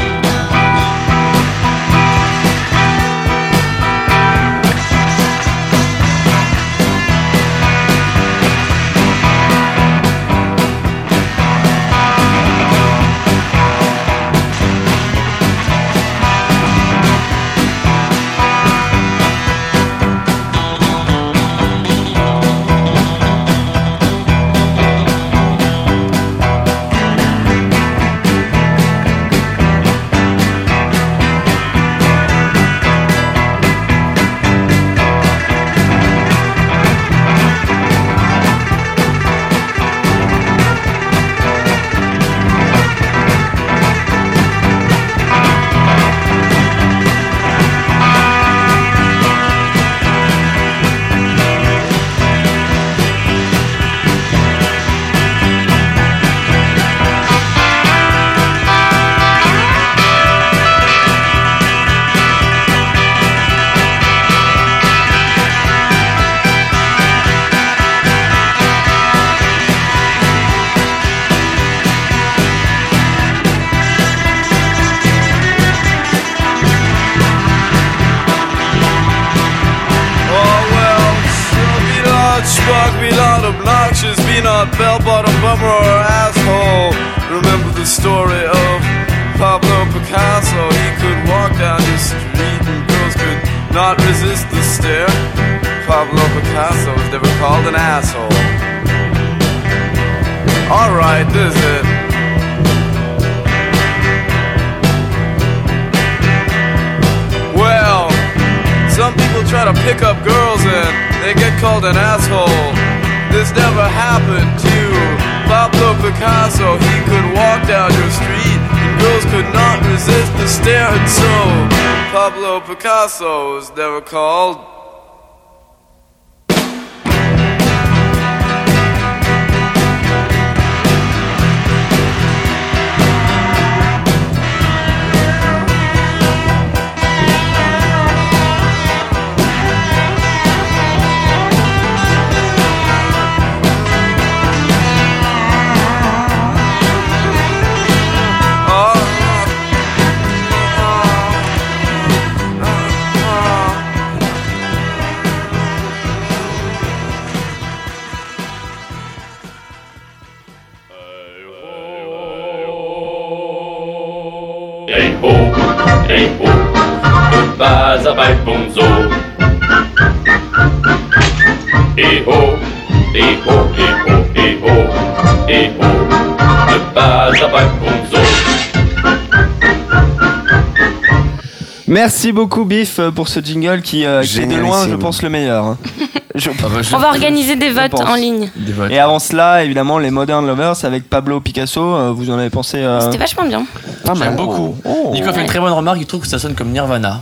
Merci beaucoup Biff euh, pour ce jingle qui, euh, qui est de loin, je pense, le meilleur. hein. Je- On va organiser des votes pense. en ligne. Et avant cela, évidemment, les Modern Lovers avec Pablo Picasso. euh, vous en avez pensé euh, C'était vachement bien. J'aime beaucoup. Oh. Nico fait une très bonne remarque, il trouve que ça sonne comme Nirvana.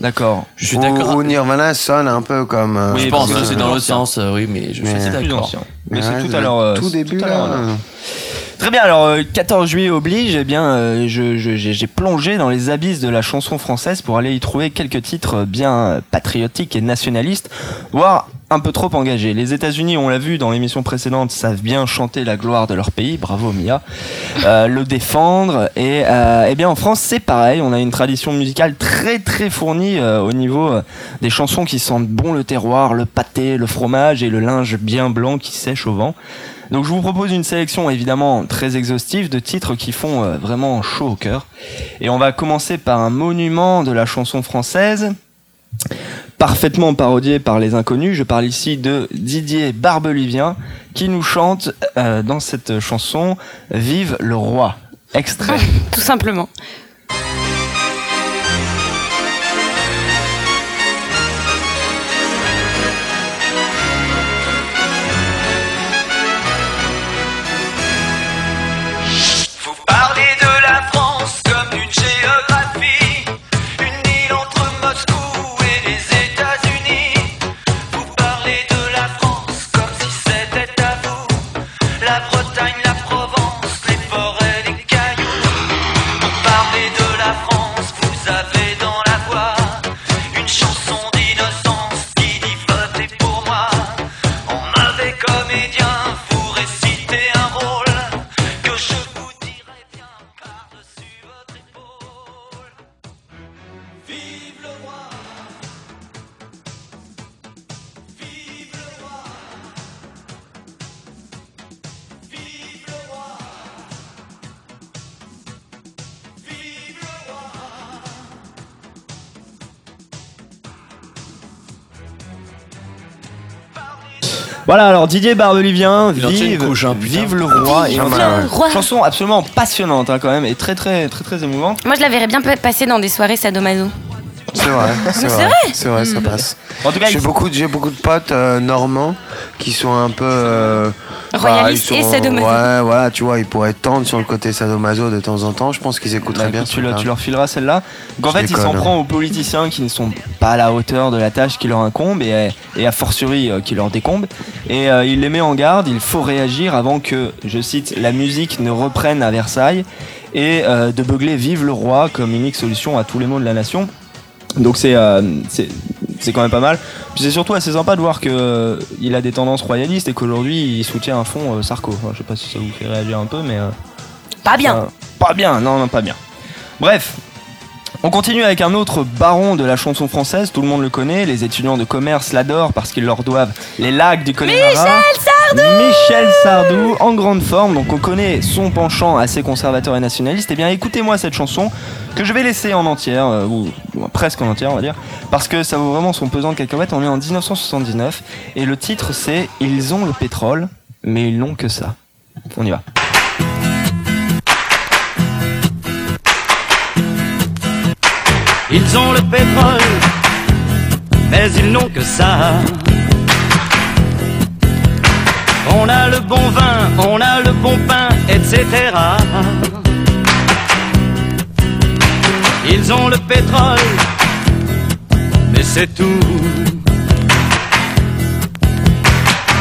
D'accord. Je suis d'accord. Ou, ou Nirvana sonne un peu comme. euh, je pense que c'est dans l'autre sens, euh, oui, mais je suis assez Plus d'accord. ancien. Mais Ouais, c'est tout à l'heure. euh, tout c'est début, à là. l'heure. Très bien, alors euh, 14 juillet oblige, eh bien euh, j'ai plongé dans les abysses de la chanson française pour aller y trouver quelques titres bien euh, patriotiques et nationalistes, voire un peu trop engagés. Les États-Unis, on l'a vu dans l'émission précédente, savent bien chanter la gloire de leur pays, bravo Mia, euh, le défendre. Et euh, eh bien en France, c'est pareil, on a une tradition musicale très très fournie euh, au niveau euh, des chansons qui sentent bon le terroir, le pâté, le fromage et le linge bien blanc qui sèche au vent. Donc je vous propose une sélection évidemment très exhaustive de titres qui font euh, vraiment chaud au cœur. Et on va commencer par un monument de la chanson française, parfaitement parodié par les inconnus. Je parle ici de Didier Barbelivien qui nous chante euh, dans cette chanson Vive le roi. Extrait. Tout simplement. Voilà, alors Didier Barbelivien, vive, couche, hein, vive le roi. Vive Et le roi. Chanson absolument passionnante hein, quand même et très très très très émouvante. Moi, je la verrais bien pa- passer dans des soirées sadomaso. C'est vrai, c'est c'est vrai. vrai C'est vrai, ça Mm. passe. En tout cas, j'ai beaucoup, j'ai beaucoup de potes euh, normands qui sont un peu. euh, Royalistes bah, ils et sadomaso. Ouais, voilà, tu vois, ils pourraient tendre sur le côté sadomaso de temps en temps. Je pense qu'ils écouteraient Bah, bien. tu, tu leur fileras celle-là. Donc en fait, il s'en déconne. prend aux politiciens qui ne sont pas à la hauteur de la tâche qui leur incombe et, et a fortiori euh, qui leur décombe. Et euh, il les met en garde, il faut réagir avant que, je cite, la musique ne reprenne à Versailles et euh, de beugler Vive le roi comme unique solution à tous les maux de la nation. Donc c'est euh, c'est quand même pas mal. Puis c'est surtout assez sympa de voir que euh, a des tendances royalistes et qu'aujourd'hui il soutient à fond euh, Sarko. Enfin, je sais pas si ça vous fait réagir un peu, mais euh, Pas bien. pas bien, non, non, pas bien. Bref, on continue avec un autre baron de la chanson française, tout le monde le connaît, les étudiants de commerce l'adorent parce qu'ils leur doivent les lacs du Connemara. Michel Sardou Michel Sardou, en grande forme, donc on connaît son penchant assez conservateur et nationaliste. Eh bien, écoutez-moi cette chanson que je vais laisser en entière, euh, ou, ou presque en entière, on va dire, parce que ça vaut vraiment son pesant de cacahuètes. On est en 1979 et le titre c'est Ils ont le pétrole, mais ils n'ont que ça. On y va. Ils ont le pétrole, mais ils n'ont que ça. On a le bon vin, on a le bon pain, etc. Ils ont le pétrole, mais c'est tout.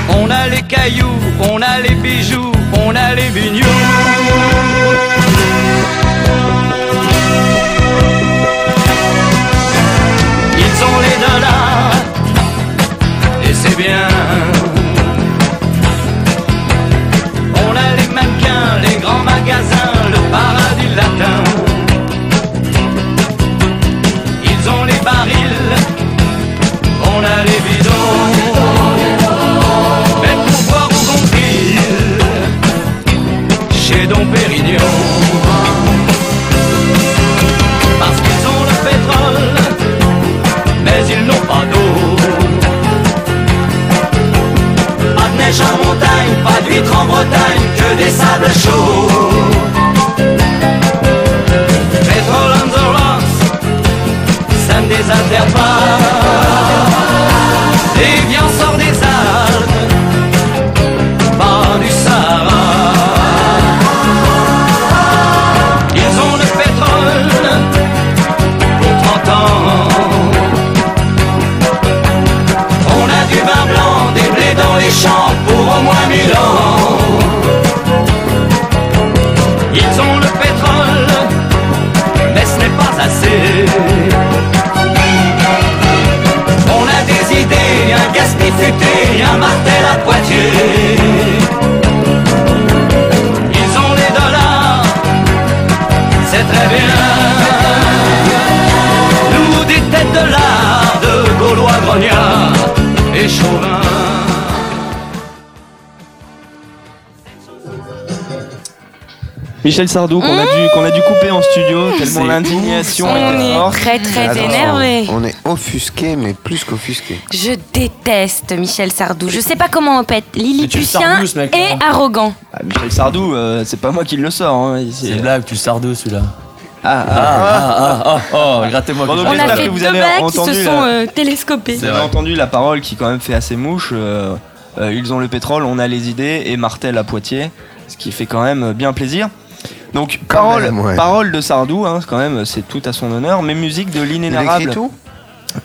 On a les cailloux, on a les bijoux, on a les bignous. D'huîtres en Bretagne, que des sables chauds. Michel Sardou qu'on a dû qu'on a dû couper en studio tellement l'indignation On était est forte. très très énervé. On est offusqué, mais plus qu'offusqué. Je déteste Michel Sardou. Je sais pas comment on peut être lilliputien Sardou, ce mec, et hein. arrogant. Ah, Michel Sardou, euh, c'est pas moi qui le sors. Hein, C'est une blague, tu le sardes celui-là. Ah, Ah, ah, ah, oh, oh, grattez-moi. Bon, donc, On a j'espère fait que vous deux avez bacs qui entendu se la- sont euh, télescopés. Vous avez entendu la parole qui quand même fait assez mouche. euh, euh, ils ont le pétrole, on a les idées et Martel à Poitiers, ce qui fait quand même bien plaisir. Donc parole, même, ouais. parole de Sardou, hein, quand même, c'est tout à son honneur. Mais musique de Il l'inénarrable. écrit tout?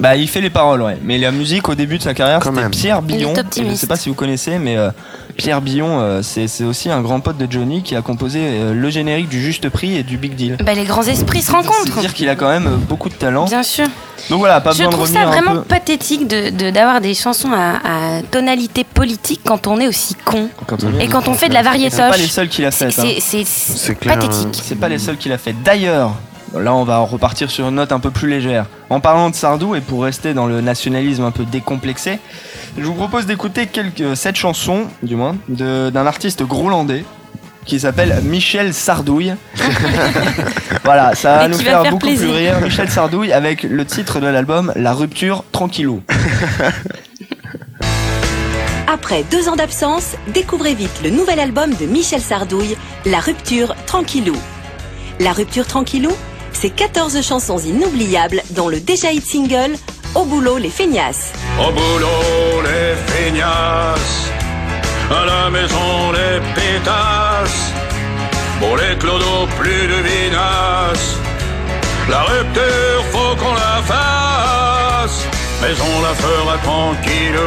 Bah, il fait les paroles, ouais. Mais la musique au début de sa carrière, c'était. Pierre Il Billon. Je sais pas si vous connaissez, mais euh, Pierre Billon, euh, c'est aussi un grand pote de Johnny qui a composé euh, le générique du Juste Prix et du Big Deal. Bah, les grands esprits se C'est rencontrent. dire qu'il a quand même euh, beaucoup de talent. Bien sûr. Donc voilà, pas Je besoin de trouve ça vraiment peu. pathétique de de- d'avoir des chansons à, à tonalité politique quand on est aussi con. Quand on est- Et quand on fait de la C'est pas les seuls qu'il a fait. C'est clair, pathétique. C'est pas les seuls qu'il a fait. D'ailleurs, là on va repartir sur une note un peu plus légère. En parlant de Sardou et pour rester dans le nationalisme un peu décomplexé, je vous propose d'écouter quelques cette chanson, du moins, de- d'un artiste grolandais qui s'appelle Michel Sardouille. voilà, ça va Mais nous faire, faire beaucoup plaisir. plus rire. Michel Sardouille avec le titre de l'album La rupture tranquillou. Après deux ans d'absence, découvrez vite le nouvel album de Michel Sardouille, La Rupture Tranquillou. La Rupture Tranquillou, c'est 14 chansons inoubliables dont le déjà hit single Au boulot les feignasses. Au boulot, les feignasses. À la maison, les pétasses. Pour les clodos, plus de vinasse. La rupture, faut qu'on la fasse. Mais on la fera tranquille.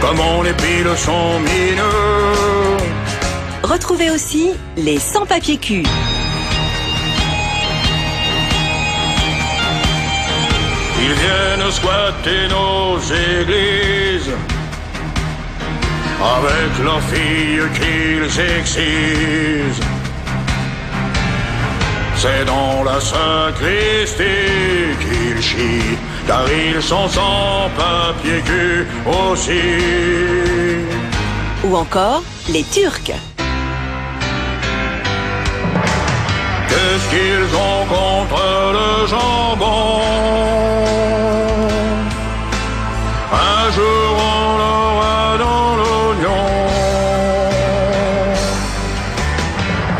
Comme on épile son mineux. Retrouvez aussi les sans-papiers cul. Ils viennent squatter nos églises avec leurs filles qu'ils excisent. C'est dans la sacristie qu'ils chient, car ils sont sans papier cul aussi. Ou encore les Turcs. Qu'est-ce qu'ils ont contre le jambon. Un jour on l'aura dans l'oignon.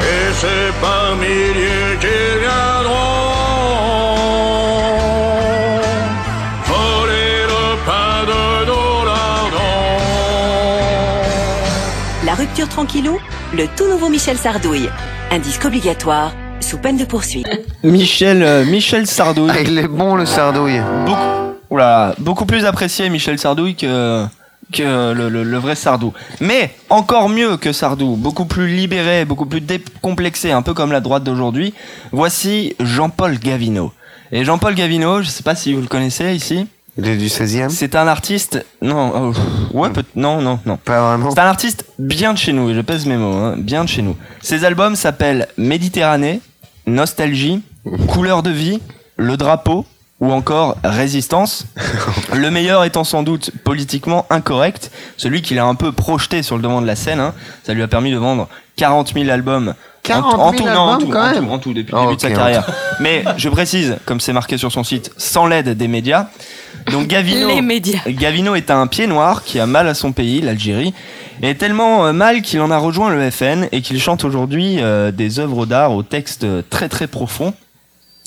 Et c'est par milliers qu'ils viendront Voler le pain de nos lardons La Rupture Tranquillou, le tout nouveau Michel Sardouille. Un disque obligatoire, sous peine de poursuite. Michel, euh, Michel Sardouille. Ah, il est bon le Sardouille. Beaucoup, oula, beaucoup plus apprécié Michel Sardouille que, que le, le- le vrai Sardou. Mais encore mieux que Sardou, beaucoup plus libéré, beaucoup plus décomplexé, un peu comme la droite d'aujourd'hui. Voici Jean-Paul Gavino. Et Jean-Paul Gavino, je sais pas si vous le connaissez ici. Il est du 16e C'est un artiste. Non, oh, ouais, peut non, non, non. Pas vraiment. C'est un artiste bien de chez nous, et je pèse mes mots, hein, bien de chez nous. Ses albums s'appellent Méditerranée, Nostalgie, Couleur de vie, Le drapeau ou encore Résistance. Le meilleur étant sans doute politiquement incorrect, celui qu'il a un peu projeté sur le devant de la scène. hein. Ça lui a permis de vendre 40 000 albums. 40 en, en 000 tout, non, en albums, tout, quand en même. tout, en tout, depuis le début de sa carrière. Mais je précise, comme c'est marqué sur son site, sans l'aide des médias. Donc Gavino, Les médias. Gavino est un pied noir qui a mal à son pays, l'Algérie, et tellement euh, mal qu'il en a rejoint le FN et qu'il chante aujourd'hui euh, des œuvres d'art aux textes très très profonds.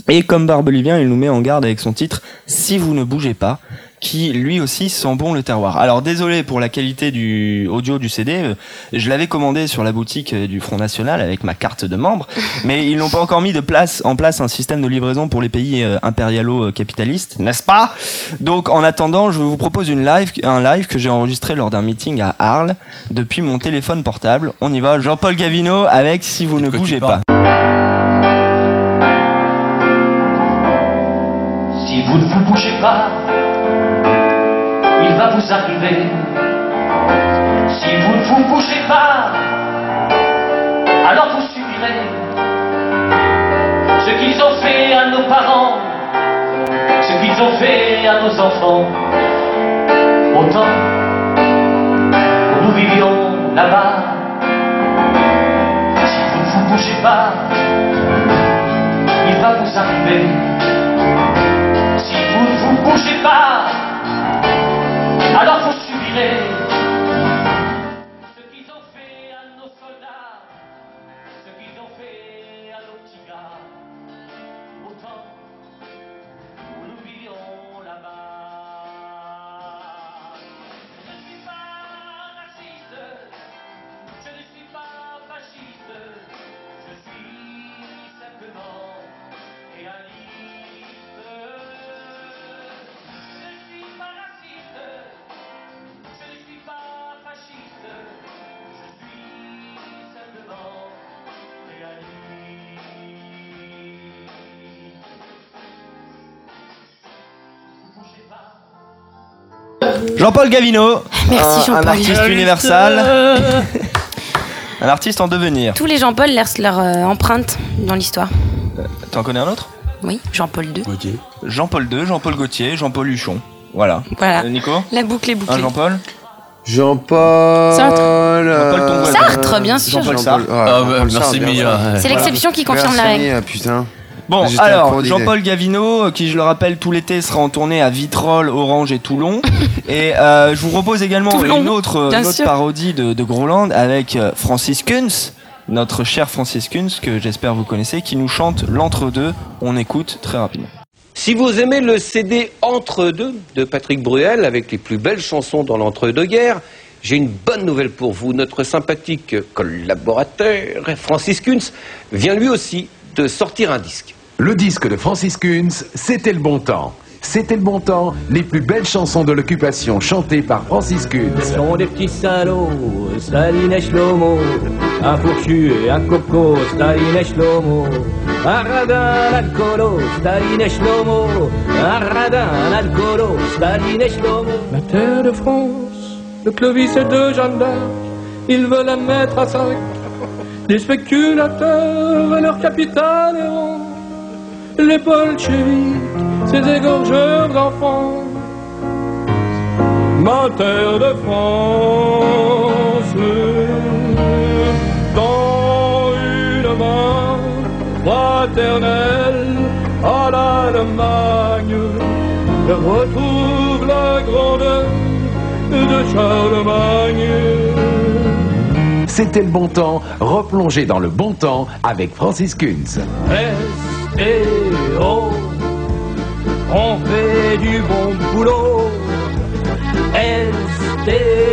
Et comme Barbelivien, il nous met en garde avec son titre Si vous ne bougez pas, qui lui aussi sent bon le terroir. Alors désolé pour la qualité du audio du CD, euh, je l'avais commandé sur la boutique euh, du Front National avec ma carte de membre, mais ils n'ont pas encore mis de place en place un système de livraison pour les pays euh, impérialo-capitalistes, n'est-ce pas? Donc en attendant, je vous propose une live, un live que j'ai enregistré lors d'un meeting à Arles depuis mon téléphone portable. On y va, Jean-Paul Gavino avec Si vous ne bougez pas. Si vous ne vous bougez pas, vous arriver. Si vous ne vous bougez pas, alors vous subirez ce qu'ils ont fait à nos parents, ce qu'ils ont fait à nos enfants. Autant où nous vivions là-bas, Jean-Paul Gavino, Merci, un, un Jean-Paul. artiste universal, un artiste en devenir. Tous les Jean-Paul laissent leur euh, empreinte dans l'histoire. T'en connais un autre? Oui, Jean-Paul II. Jean-Paul II, Jean-Paul Gaultier, Jean-Paul Huchon. Voilà. Voilà. Euh, Nico? La boucle est bouclée. Un Jean-Paul? Jean-Paul. Sartre. Jean-Paul. Sartre, bien sûr. Jean-Paul Jean-Paul- Sartre. Ah, bah, Jean-Paul merci, Sartre, bien Mia. C'est l'exception qui confirme la Merci, règle. Mia, putain. Bon, J'étais alors. Jean-Paul Gavino, qui je le rappelle tout l'été sera en tournée à Vitrolles, Orange et Toulon. et euh, je vous propose également Toulon, une autre, bien une autre sûr. parodie de, de Groland avec euh, Francis Kunz, notre cher Francis Kunz, que j'espère vous connaissez, qui nous chante l'entre-deux. On écoute très rapidement. Si vous aimez le CD Entre-deux de Patrick Bruel avec les plus belles chansons dans l'entre-deux-guerres, j'ai une bonne nouvelle pour vous. Notre sympathique collaborateur Francis Kunz vient lui aussi de sortir un disque. Le disque de Francis Kunz, C'était le bon temps. C'était le bon temps, les plus belles chansons de l'occupation chantées par Francis Kunz. sont des petits salauds, Staline et Shlomo, un fourchu et un coco, Staline et Shlomo, un radin, un alcoolo, Staline et Shlomo, un radin, un alcoolo, Staline et Shlomo. La terre de France, de Clovis et de Jeanne d'Arc, ils veulent la mettre à sac. Des spéculateurs et leur capital errant, les bolcheviks, ces égorgeurs d'enfants. Ma terre de France, dans une main fraternelle à l'Allemagne, je retrouve la grandeur de Charlemagne. C'était le bon temps, replongé dans le bon temps avec Francis Kunz. S-T-O On fait du bon boulot. S-T-O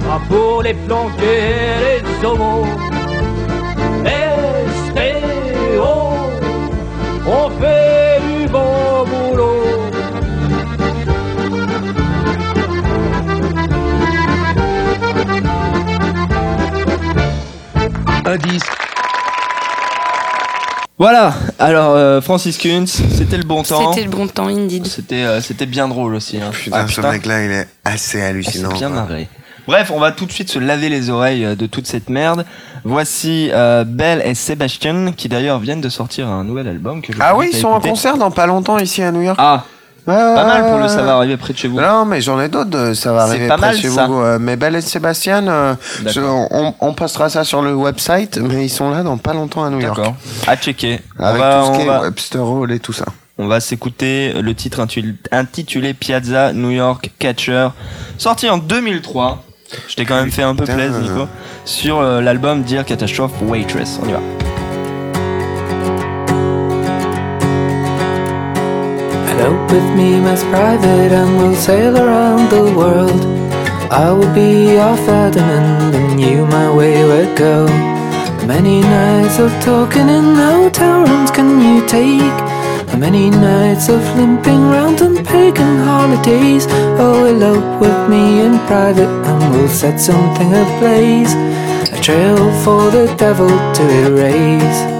Pas pour les planquer les homos. S-T-O On fait du bon boulot. Un disque. Voilà, alors euh, Francis Kunz, c'était le bon temps. C'était le bon temps, indeed. C'était euh, c'était bien drôle aussi. Hein. Putain, Ah, ce mec-là, il est assez Ah, hallucinant. c'est bien quoi. marré. Bref, on va tout de suite se laver les oreilles euh, de toute cette merde. Voici euh, Belle et Sébastien, qui d'ailleurs viennent de sortir un nouvel album. Que je Ah oui, ils sont en concert dans pas longtemps ici à New York. Ah, pas mal pour le ça va arriver près de chez vous. Non, mais j'en ai d'autres, de ça va arriver pas près de chez ça. vous. euh, Mais Belle et Sébastien, euh, je- on, on postera ça sur le website, mais ils sont là dans pas longtemps à New York. D'accord. À checker. On Avec va- tout ce on qui est va- Webster Hall et tout ça. On va s'écouter le titre intu- intitulé Piazza New York Catcher, sorti en 2003. Je t'ai quand même fait un peu Putain. plaisir, Nico. Sur euh, l'album Dear Catastrophe Waitress. On y va. Elope with me, Miss Private, and we'll sail around the world. I will be your Ferdinand, and you my wayward girl. Many nights of talking in hotel rooms can you take? Many nights of limping round on pagan holidays? Oh, elope with me in private, and we'll set something ablaze. A trail for the devil to erase.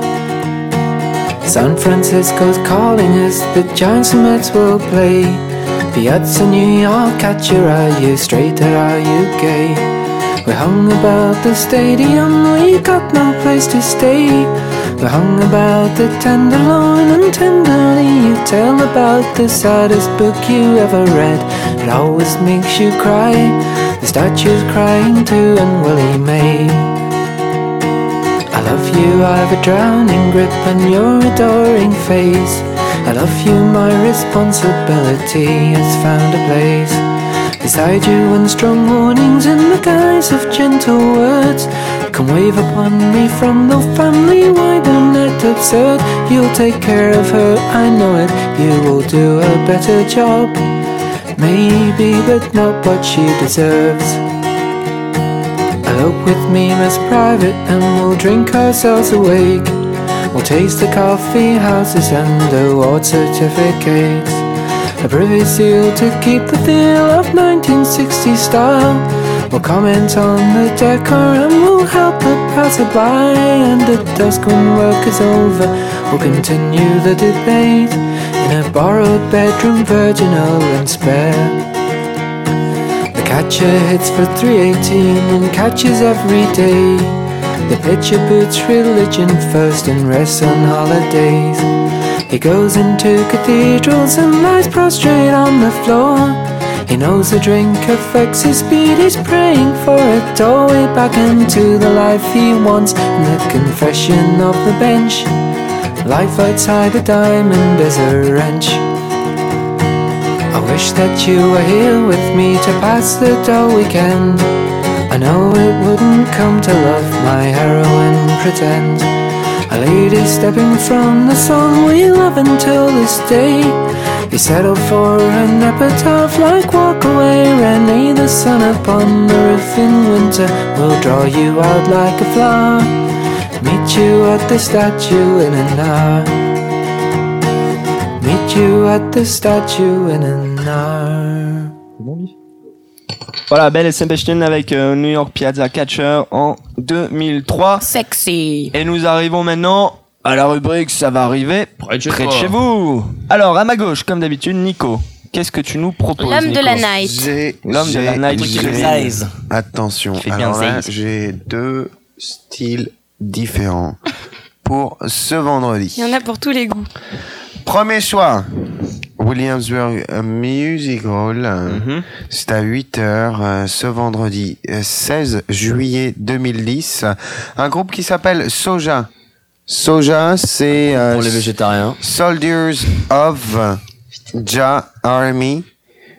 San Francisco's calling us, the Giants and Mets will play. Piazza New York, catcher, are you straight or are you gay? We hung about the stadium, we got no place to stay. We hung about the tenderloin and tenderly you tell about the saddest book you ever read. It always makes you cry. The statue's crying too, and Willie May. I love you, I've a drowning grip on your adoring face. I love you, my responsibility has found a place. Beside you and strong warnings in the guise of gentle words. Come wave upon me from the family Why don't that absurd. You'll take care of her, I know it. You will do a better job. Maybe, but not what she deserves. Elope with me, Miss Private And we'll drink ourselves awake We'll taste the coffee houses and the award certificates a privy seal to keep the feel of 1960 style. We'll comment on the decor and we'll help the passerby. And at dusk when work is over, we'll continue the debate in a borrowed bedroom, virginal and spare. Catcher hits for 318 and catches every day. The pitcher puts religion first and rests on holidays. He goes into cathedrals and lies prostrate on the floor. He knows the drink affects his speed, he's praying for a doorway back into the life he wants. The confession of the bench, life outside the diamond is a wrench. Wish that you were here with me to pass the dull weekend. I know it wouldn't come to love my heroine pretend. A lady stepping from the song we love until this day. You settle for an epitaph like walk away, Rennie. The sun upon the roof in winter will draw you out like a flower. Meet you at the statue in an hour. Meet you at the statue in an hour. Voilà, Belle et Sebastian avec euh, New York Piazza Catcher en 2003. Sexy. Et nous arrivons maintenant à la rubrique Ça va arriver près de chez, vous. Alors, à ma gauche, comme d'habitude, Nico. Qu'est-ce que tu nous proposes L'homme de la night. L'homme de la night. j'ai-. Attention, alors là, j'ai deux styles différents pour ce vendredi. Il y en a pour tous les goûts. Premier choix, Williamsburg Music Hall. Mhm. C'est à 8h ce vendredi euh, 16 juillet 2010. Un groupe qui s'appelle Soja. Soja, c'est... euh, Pour les végétariens. Soldiers of Ja Army.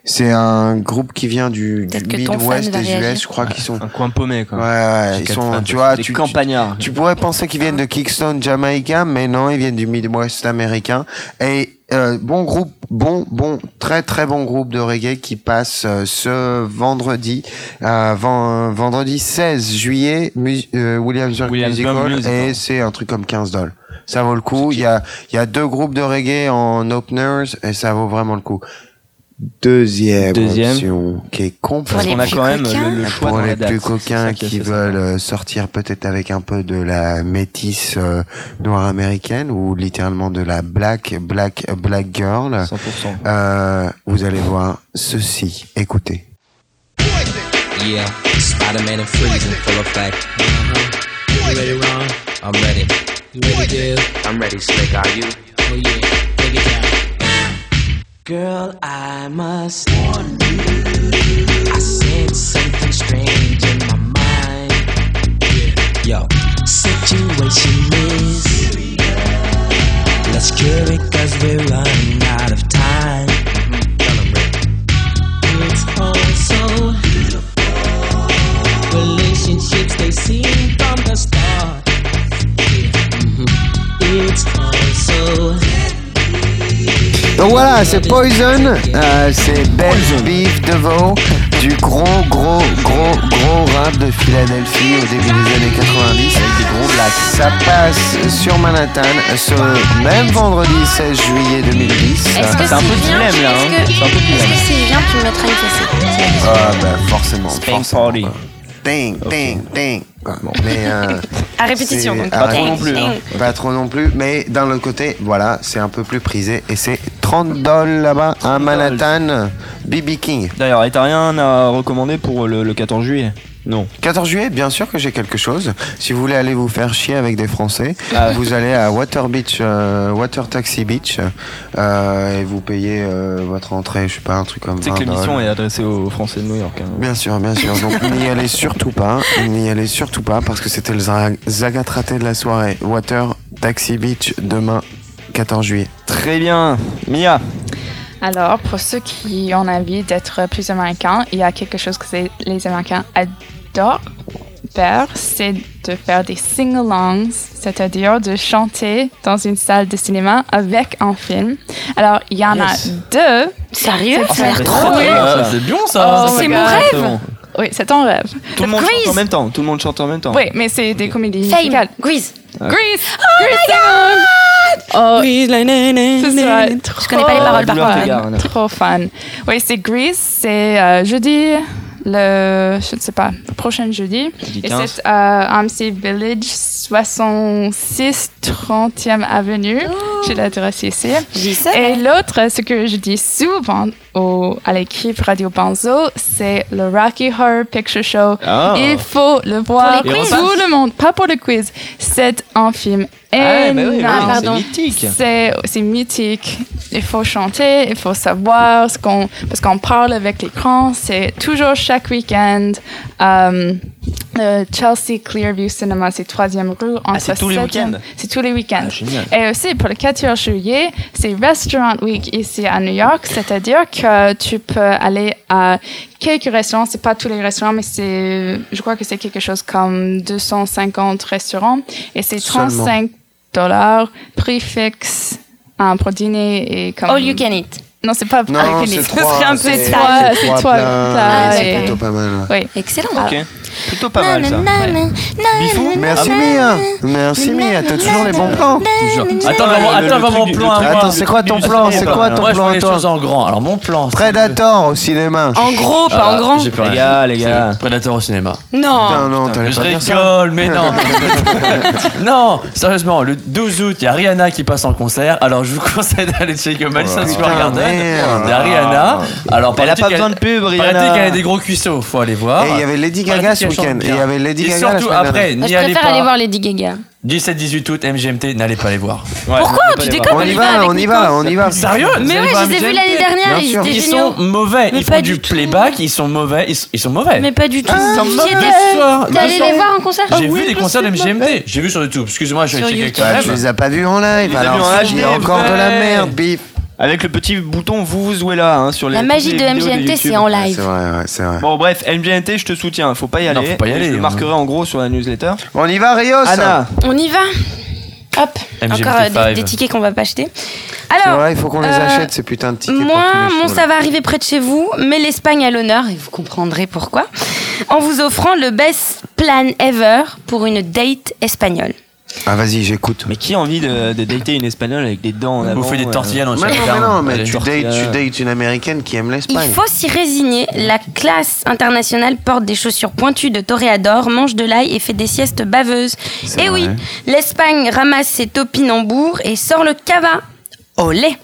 C'est un groupe qui vient du, Midwest des US. Je crois qu'ils sont... Un coin paumé, quoi. Ouais, ouais, ils sont, fans. tu vois, Des tu, campagnards. tu pourrais penser qu'ils viennent de Kingston, Jamaïca, mais non, ils viennent du Midwest américain. Et euh, bon groupe, bon, bon, très très bon groupe de reggae qui passe euh, ce vendredi, euh, ven- vendredi 16 juillet, mu- euh, Williamsburg, Williamsburg Music Hall, Music et c'est un truc comme 15 dollars. Ça vaut le coup. Il y a, il y a deux groupes de reggae en openers et ça vaut vraiment le coup. Deuxième, Deuxième. option qui est complètement qu'on a quand même le, le choix pour les date. plus coquins qui veulent euh, sortir peut-être avec un peu de la métisse euh, noire américaine ou littéralement de la black black black girl, 100%. euh, vous allez voir ceci. Écoutez. Yeah, Spider-Man and Freeze in full effect. You ready, Ron? I'm ready. You ready, Dale? I'm ready, Slick. Are you? Oh yeah. Girl, I must warn you. I sense something strange in my mind. Yo, situation is. Let's cure it cause we're running voilà, c'est Poison, euh, c'est Belle Beef Devo, du gros, gros, gros, gros rap de Philadelphie au début des années 90 avec des gros blacks. Ça passe sur Manhattan ce même vendredi 16 juillet 2010. Est-ce que C'est un peu vient, dilemme, là, hein. est-ce que- C'est un peu dilemme. Est-ce que s'il vient, tu me mettras une fessée Ah bah forcément, forcément. Party. Ding, ding, ding. Mais euh, À répétition, donc. Pas trop non plus, hein. Pas trop non plus, mais d'un autre côté, voilà, c'est un peu plus prisé et c'est 30 dollars là-bas à Manhattan, BB King. D'ailleurs, et t'as rien à recommander pour le, le 14 juillet Non. 14 juillet, bien sûr que j'ai quelque chose. Si vous voulez aller vous faire chier avec des Français, Ah vous allez à Water Beach, euh, Water Taxi Beach, euh, et vous payez euh, votre entrée, je sais pas, un truc comme sais 20 que l'émission est adressée aux Français de New York. hein. Bien sûr, bien sûr. Donc n'y allez surtout pas, n'y allez surtout pas, parce que c'était le za- zagatraté de la soirée. Water Taxi Beach demain, 14 juillet. Très bien. Mia. Alors, pour ceux qui ont envie d'être plus américains, il y a quelque chose que les Américains adorent faire, c'est de faire des sing-alongs, c'est-à-dire de chanter dans une salle de cinéma avec un film. Alors, il y en Yes. a deux. Sérieux? Ça a l'air trop bien. C'est bien ça. Oh C'est mon rêve. Oui, c'est ton rêve. Tout le monde chante en même temps. Tout le monde chante en même temps. Oui, mais c'est des comédies Fame, musicales. Grease. Ah. Grease. Oh my god Oh, Grease, la ce sera na. trop Je connais pas les paroles par contre. Trop fun. Oui, c'est Grease. C'est euh, jeudi, le, je ne sais pas, le prochain jeudi. Jeudi Et 15. c'est à AMC Village, 66 30e Avenue. J'ai l'adresse ici. Et l'autre, ce que je dis souvent au, à l'équipe Radio Banzo, c'est le Rocky Horror Picture Show. Ah. Il faut le voir. Pour. Tout le monde, pas pour le quiz. C'est un film Ah, oui, oui, énorme. Pardon. c'est mythique. C'est mythique. Il faut chanter, il faut savoir ce qu'on parce qu'on parle avec l'écran. C'est toujours chaque week-end. Euh, le Chelsea Clearview Cinema, c'est troisième rue. Ah, c'est tous les septième- week-ends? C'est tous les week-ends. Ah, génial. Et aussi pour le 14 juillet, c'est Restaurant Week ici à New York, c'est-à-dire que tu peux aller à quelques restaurants, c'est pas tous les restaurants, mais c'est, je crois que c'est quelque chose comme 250 restaurants et c'est Seulement. 35 dollars, prix fixe hein, pour dîner et comme. All you can eat. Non, c'est pas Non, c'est trois, c'est- toi, c'est c'est trois c'est et- plutôt pas mal. Oui. Excellent. Ok. Plutôt pas mal ça. Bifou Merci Mia. Merci Mia, t'as toujours les bons plans. Toujours. Attends, attends, mon plan à. Attends, c'est quoi ton plan C'est quoi ton Moi, je plan à les toi choses en grand. Alors, mon plan. c'est- Predator au cinéma. En gros, pas Ah, en grand. J'ai plus Les gars, les gars. Predator au cinéma. Non. Putain, non, t'allais pas dire ça. rigole, mais non. non, sérieusement, le 12 août, il y a Rihanna qui passe en concert. Alors, je vous conseille d'aller checker Madison Square Garden. Il y a Rihanna. Alors, Elle a paraît-il pas besoin de pub, paraît-il Rihanna. qu'elle a des gros cuisseaux, faut aller voir. Et il y avait Lady Paraît-il Gaga ce week-end. Il y avait Lady Et Gaga la surtout, semaine après, dernière. Moi, je n'y allez préfère aller pas. voir Lady Gaga. 17-18 août, MGMT, n'allez pas les voir. Pourquoi Tu déconnes On y va, on y va, on y va. Sérieux Mais ouais, je les ai vus l'année dernière, Bien ils sûr. étaient Ils géniaux. sont mauvais, Mais ils pas font du du tout. playback, ils sont mauvais, ils sont, ils sont mauvais. Mais pas du tout. Ils sont mauvais. étais. Bonsoir. T'es allé les voir en concert J'ai vu des concerts de c'est MGMT, j'ai vu sur YouTube. Excuse-moi, je vais Sur checker YouTube. quand Bah, tu même. les as pas vus en live. les as Alors, en il y a HD, encore de la ouais. merde, bif. Avec le petit bouton vous vous jouez là hein, sur les La magie les de MGMT, c'est en live. C'est vrai, ouais, c'est vrai. Bon bref, MGMT, je te soutiens, faut pas y aller. Non, faut pas y aller, Je le hein. marquerai en gros sur la newsletter. On y va, Rios Anna, On y va Hop, MGMT encore euh, des, des tickets qu'on va pas acheter. Alors, vrai, il faut qu'on les euh, achète, ces putains de tickets. moi, shows, ça va arriver près de chez vous, mais l'Espagne à l'honneur, et vous comprendrez pourquoi, en vous offrant le best plan ever pour une date espagnole. Ah, vas-y, j'écoute. mais qui a envie de, de dater une espagnole avec des dents en avant Bouffer des euh, tortillas dans Mais non, mais arme. non, mais tu dates, tu dates une américaine qui aime Il l'Espagne. faut s'y résigner, la classe internationale porte des chaussures pointues de toréador, mange de l'ail et fait des siestes baveuses. Et oui, l'Espagne ramasse ses topinambours et sort le cava au lait.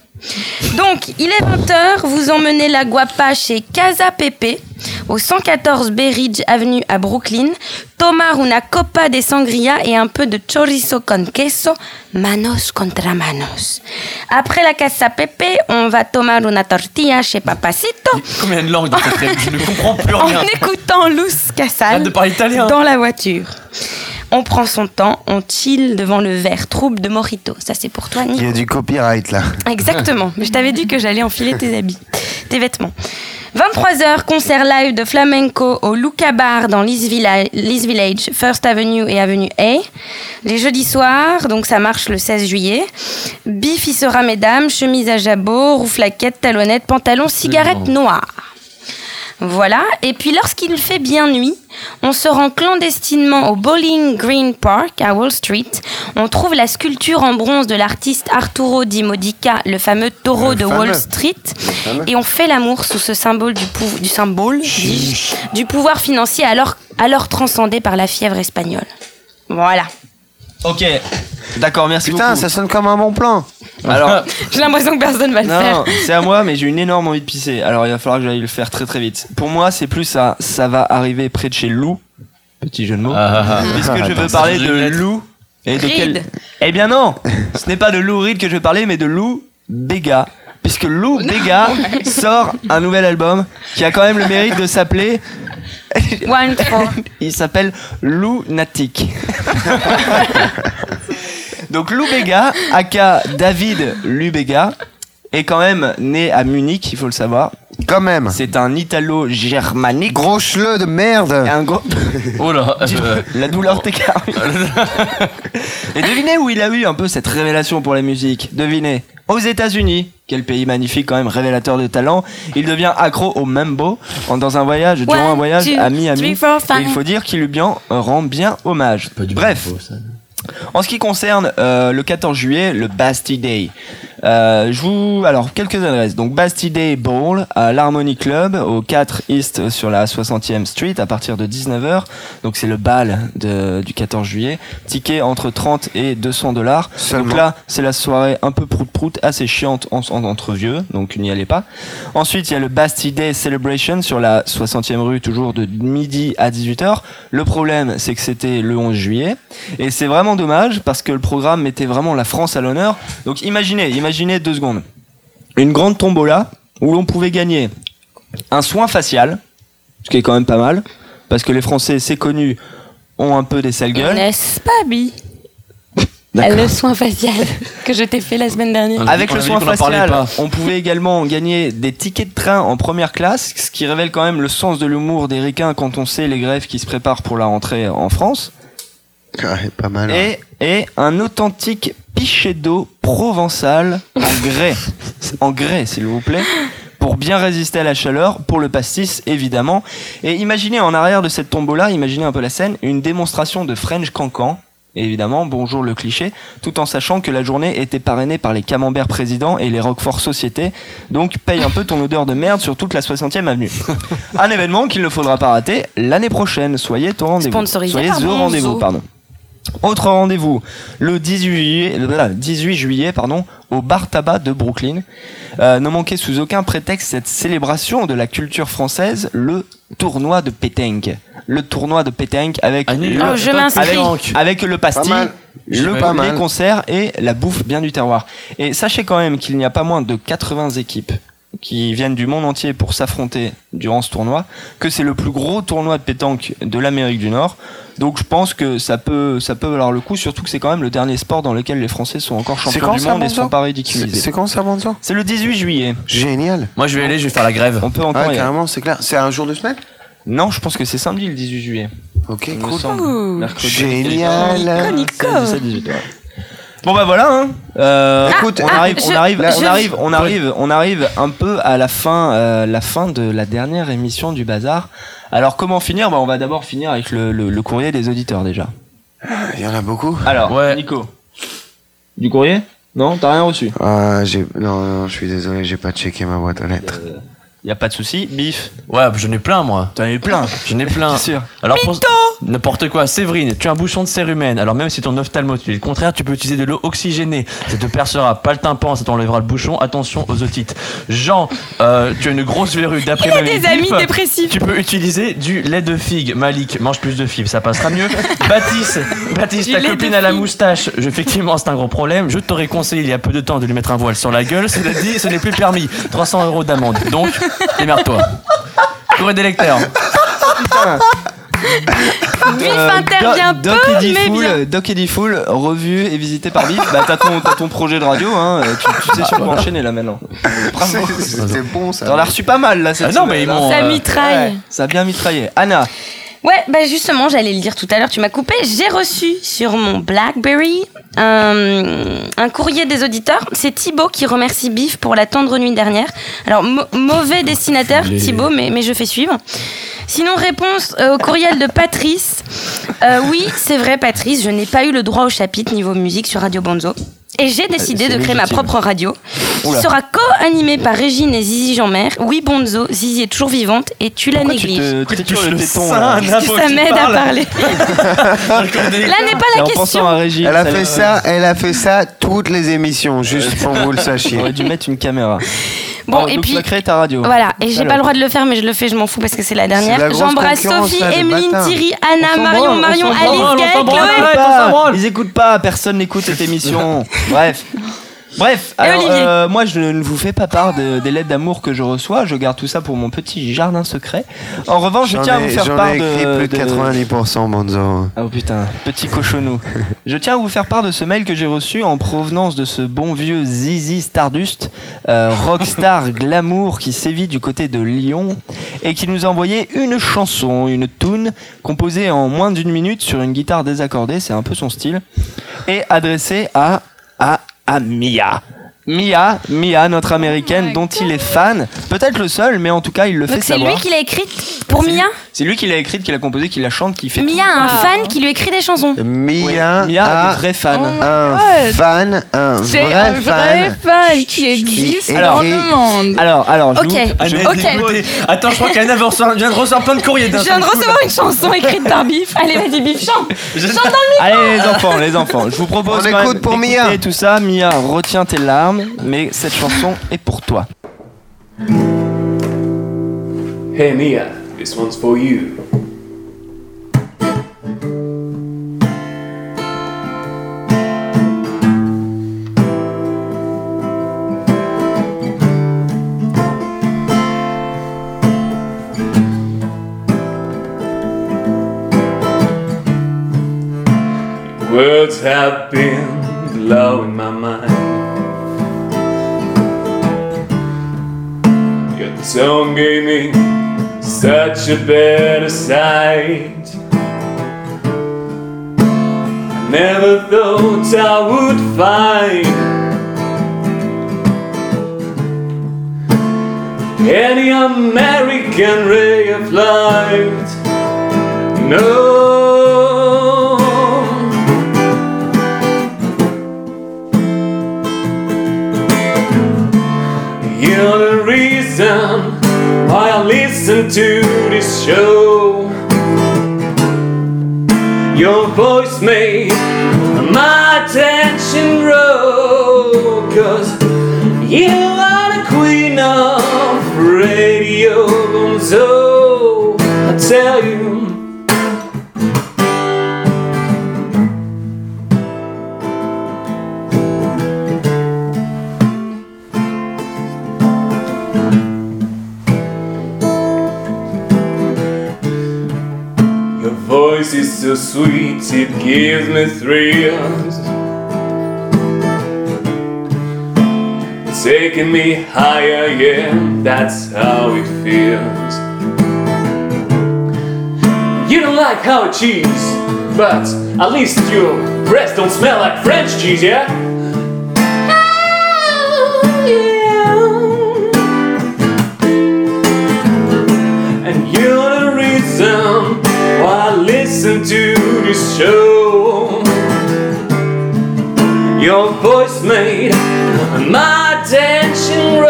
Donc, il est 20h, vous emmenez la guapa chez Casa Pepe, au 114 Berridge Avenue à Brooklyn, tomar una copa de sangria et un peu de chorizo con queso, manos contra manos. Après la Casa Pepe, on va tomar una tortilla chez Papacito, Combien de langues Je ne comprends plus en rien. écoutant Luz Casal de parler italien. dans la voiture. On prend son temps, on chill devant le verre trouble de Mojito. Ça, c'est pour toi, Il Nico. y a du copyright là. Exactement. Mais je t'avais dit que j'allais enfiler tes habits, tes vêtements. 23h, concert live de flamenco au Luca Bar dans l'East Village, First Avenue et Avenue A. Les jeudis soirs, donc ça marche le 16 juillet. Bif y sera, mesdames, chemise à jabot, rouflaquette, talonnette, pantalon, cigarette noire. Voilà. Et puis lorsqu'il fait bien nuit, on se rend clandestinement au Bowling Green Park à Wall Street. On trouve la sculpture en bronze de l'artiste Arturo Di Modica, le fameux taureau Le de fameux. Wall Street. Et on fait l'amour sous ce symbole du, pou- du symbole du pouvoir financier alors, alors transcendé par la fièvre espagnole. Voilà. Ok, d'accord, merci Putain, beaucoup. ça sonne comme un bon plan. Alors, J'ai l'impression que personne va le non, faire. c'est à moi, mais j'ai une énorme envie de pisser. Alors, il va falloir que j'aille le faire très très vite. Pour moi, c'est plus ça. Ça va arriver près de chez Lou. Petit jeu de mots. Ah, ah, ah. Puisque je veux parler de Lou. Et de quel... Reed. Eh bien non Ce n'est pas de Lou Reed que je veux parler, mais de Lou Bega. Puisque Lou Bega sort un nouvel album qui a quand même le mérite de s'appeler... One. Il s'appelle Lunatic. Donc Lou Bega, aka David Lubega, est quand même né à Munich, il faut le savoir. Quand même. C'est un italo-germanique. Gros chleu de merde. Un gros... Oh là. euh, La douleur t'écarte. Et devinez où il a eu un peu cette révélation pour la musique. Devinez. Aux États-Unis. Quel pays magnifique, quand même, révélateur de talent. Il devient accro au mambo en- dans un voyage, durant One, un voyage two, à Miami. three, four, five. Et il faut dire qu'il lui bien, euh, rend bien hommage. Bref. En ce qui concerne euh, le 14 juillet, le Bastille Day, euh, je vous alors quelques adresses. Donc Bastille Day Ball à l'Harmony Club au 4 East sur la 60e Street à partir de 19h. Donc c'est le bal de, du 14 juillet. Ticket entre 30 et 200 dollars. Donc là, c'est la soirée un peu prout prout, assez chiante en, en- entre vieux, donc n'y allez pas. Ensuite, il y a le Bastille Day Celebration sur la 60e rue, toujours de midi à 18h. Le problème, c'est que c'était le 11 juillet. Et c'est vraiment dommage parce que le programme mettait vraiment la France à l'honneur. Donc imaginez, imaginez deux secondes. Une grande tombola où l'on pouvait gagner un soin facial, ce qui est quand même pas mal, parce que les Français, c'est connu, ont un peu des sales gueules. N'est-ce pas, Bi? Le soin facial que je t'ai fait la semaine dernière. Avec On le soin facial, on pouvait également gagner des tickets de train en première classe, ce qui révèle quand même le sens de l'humour des ricains quand on sait les grèves qui se préparent pour la rentrée en France. Ouais, pas mal. hein. Et, et un authentique pichet d'eau provençal en grès. en grès, s'il vous plaît. Pour bien résister à la chaleur, pour le pastis évidemment. Et imaginez en arrière de cette tombola, imaginez un peu la scène, une démonstration de French Cancan. Évidemment, bonjour le cliché, tout en sachant que la journée était parrainée par les Camembert Président et les Roquefort Société. Donc paye un peu ton odeur de merde sur toute la 60e avenue. un événement qu'il ne faudra pas rater l'année prochaine. Soyez au rendez-vous. Sponsorisé Soyez par au rendez-vous, pardon. Autre rendez-vous, le 18 juillet, le 18 juillet pardon, au bar tabac de Brooklyn. Euh, ne manquez sous aucun prétexte cette célébration de la culture française, le tournoi de pétanque. Le tournoi de pétanque avec, le, Oh, je m'inscris. avec, avec le pastis, Pas mal. le, Pas les mal. concerts et la bouffe bien du terroir. Et sachez quand même qu'il n'y a pas moins de 80 équipes qui viennent du monde entier pour s'affronter durant ce tournoi, que c'est le plus gros tournoi de pétanque de l'Amérique du Nord. Donc je pense que ça peut, ça peut valoir le coup, surtout que c'est quand même le dernier sport dans lequel les Français sont encore C'est champions quand du monde et sont pas ridiculisés. c'est quand ça, Bonzo C'est le 18 juillet. Génial. Moi, je vais aller, je vais faire la grève. On peut encore aller. carrément, c'est clair. C'est un jour de semaine Non, je pense que c'est samedi le 18 juillet. Ok, cool. Génial. Nico. 17, 18, ouais. Bon bah voilà. Hein. Euh, Écoute, on ah, arrive, on je- arrive, on je- arrive, on arrive, on arrive un peu à la fin, euh, la fin de la dernière émission du bazar. Alors comment finir? Bah on va d'abord finir avec le, le, le courrier des auditeurs déjà. Il y en a beaucoup. Alors, Ouais. Nico. Du courrier? Non, t'as rien reçu? Ah, j'ai... Non, non, je suis désolé, j'ai pas checké ma boîte aux lettres. Y a pas de souci. Bif. Ouais, j'en ai plein, moi. T'en as eu plein. J'en ai plein. C'est sûr. Alors, pour- N'importe quoi. Séverine, tu as un bouchon de cérumen. Alors, même si ton ophtalmo, tu dis le contraire, tu peux utiliser de l'eau oxygénée. Ça te percera pas le tympan, ça t'enlèvera le bouchon. Attention aux otites. Jean, euh, tu as une grosse verrue d'après Il a des amis dépressifs. Tu peux utiliser du lait de figue. Malik, mange plus de fibres, ça passera mieux. Baptiste, Baptiste, ta copine a la moustache. Je- Effectivement, c'est un gros problème. Je t'aurais conseillé il y a peu de temps de lui mettre un voile sur la gueule. Cela dit, ce n'est plus permis. 300 euros d'amende. Donc, démerde-toi. Courrier des lecteurs. Bif Euh, intervient Doc, peu, Doc Eddie mais Fool, bien. Doc Eddie Fool, revu et visité par Bif. Bah t'as ton, t'as ton projet de radio, hein. Tu, tu sais sur quoi enchaîner là maintenant. Bravo. C'était bon, ça. T'en as reçu pas mal là cette Ah non, mais semaine, ils hein. m'ont, Ça euh, mitraille. Ouais, ça a bien mitraillé. Anna. Ouais, bah justement, j'allais le dire tout à l'heure, tu m'as coupé. J'ai reçu sur mon Blackberry un, un courrier des auditeurs. C'est Thibaut qui remercie Biff pour la tendre nuit dernière. Alors, mauvais destinataire, Thibaut, mais, mais je fais suivre. Sinon, réponse euh, au courriel de Patrice. Euh, oui, c'est vrai, Patrice, je n'ai pas eu le droit au chapitre niveau musique sur Radio Bonzo. Et j'ai décidé de créer ma propre radio, qui sera co-animée par Régine et Zizi Jeanmer. Oui, Bonzo, Zizi est toujours vivante et tu la Pourquoi tu négliges. te touches le téton là que ça m'aide à parle. parler. Là n'est pas la question. à Régine, Elle a fait ça, elle a fait ça toutes les émissions, juste pour que vous le On sachiez. aurait dû mettre une caméra. Bon, Oh, et donc puis. tu vas créer ta radio. Voilà, et j'ai pas le droit de le faire, mais je le fais, je m'en fous parce que c'est la dernière. la grosse J'embrasse concurrence, Sophie, là, de Emeline. Thierry, Anna, Marion, branle, Marion, on s'en Alice, branle, on s'en branle, Chloé. pas. Ils écoutent pas, personne n'écoute cette émission. Bref. Bref, alors, euh, moi je ne vous fais pas part de- des lettres d'amour que je reçois, je garde tout ça pour mon petit jardin secret. En revanche, je J'en tiens à ai- vous faire j'en part écrit de, plus de 90%, Bonzo. Ah, Oh putain, petit cochonou. Je tiens à vous faire part de ce mail que j'ai reçu en provenance de ce bon vieux Zizi Stardust, euh, rockstar glamour qui sévit du côté de Lyon et qui nous a envoyé une chanson, une tune composée en moins d'une minute sur une guitare désaccordée, c'est un peu son style, et adressée à, à, à Mia. Mia, Mia, notre américaine dont il est fan, peut-être le seul, mais en tout cas il le fait Donc c'est savoir. lui qui l'a écrite pour Mia C'est lui qui l'a écrite, qui l'a composée, qui la chante, qui fait. Mia a un fan qui lui écrit des chansons. Mia, Mia, a un vrai fan. un God. fan, un C'est vrai un fan. vrai fan qui existe Alors, dans le monde. Alors, alors, je Ok, vous- je- ok. Attends, je crois qu'Anna vient de recevoir plein de courriers. Je viens de recevoir une chanson écrite par Biff. Allez, vas-y, Biff, chante. Chante dans le micro. Allez les enfants, les enfants, je vous propose On quand écoute même pour Mia. tout ça. Mia, retiens tes larmes, mais cette chanson est pour toi. Hey Mia, this one's for you. Words have been blowing my tongue gave me such a better sight. I never thought I would find any American ray of light. No. Listen to this show. Your voice made my attention grow. Cause you are the queen of radio. So I tell you. Voice is so sweet, it gives me thrills. Taking me higher, yeah, that's how it feels. You don't like how it cheese, but at least your breasts don't smell like French cheese, yeah? Oh, and you're the reason I listen to this show. Your voice made my attention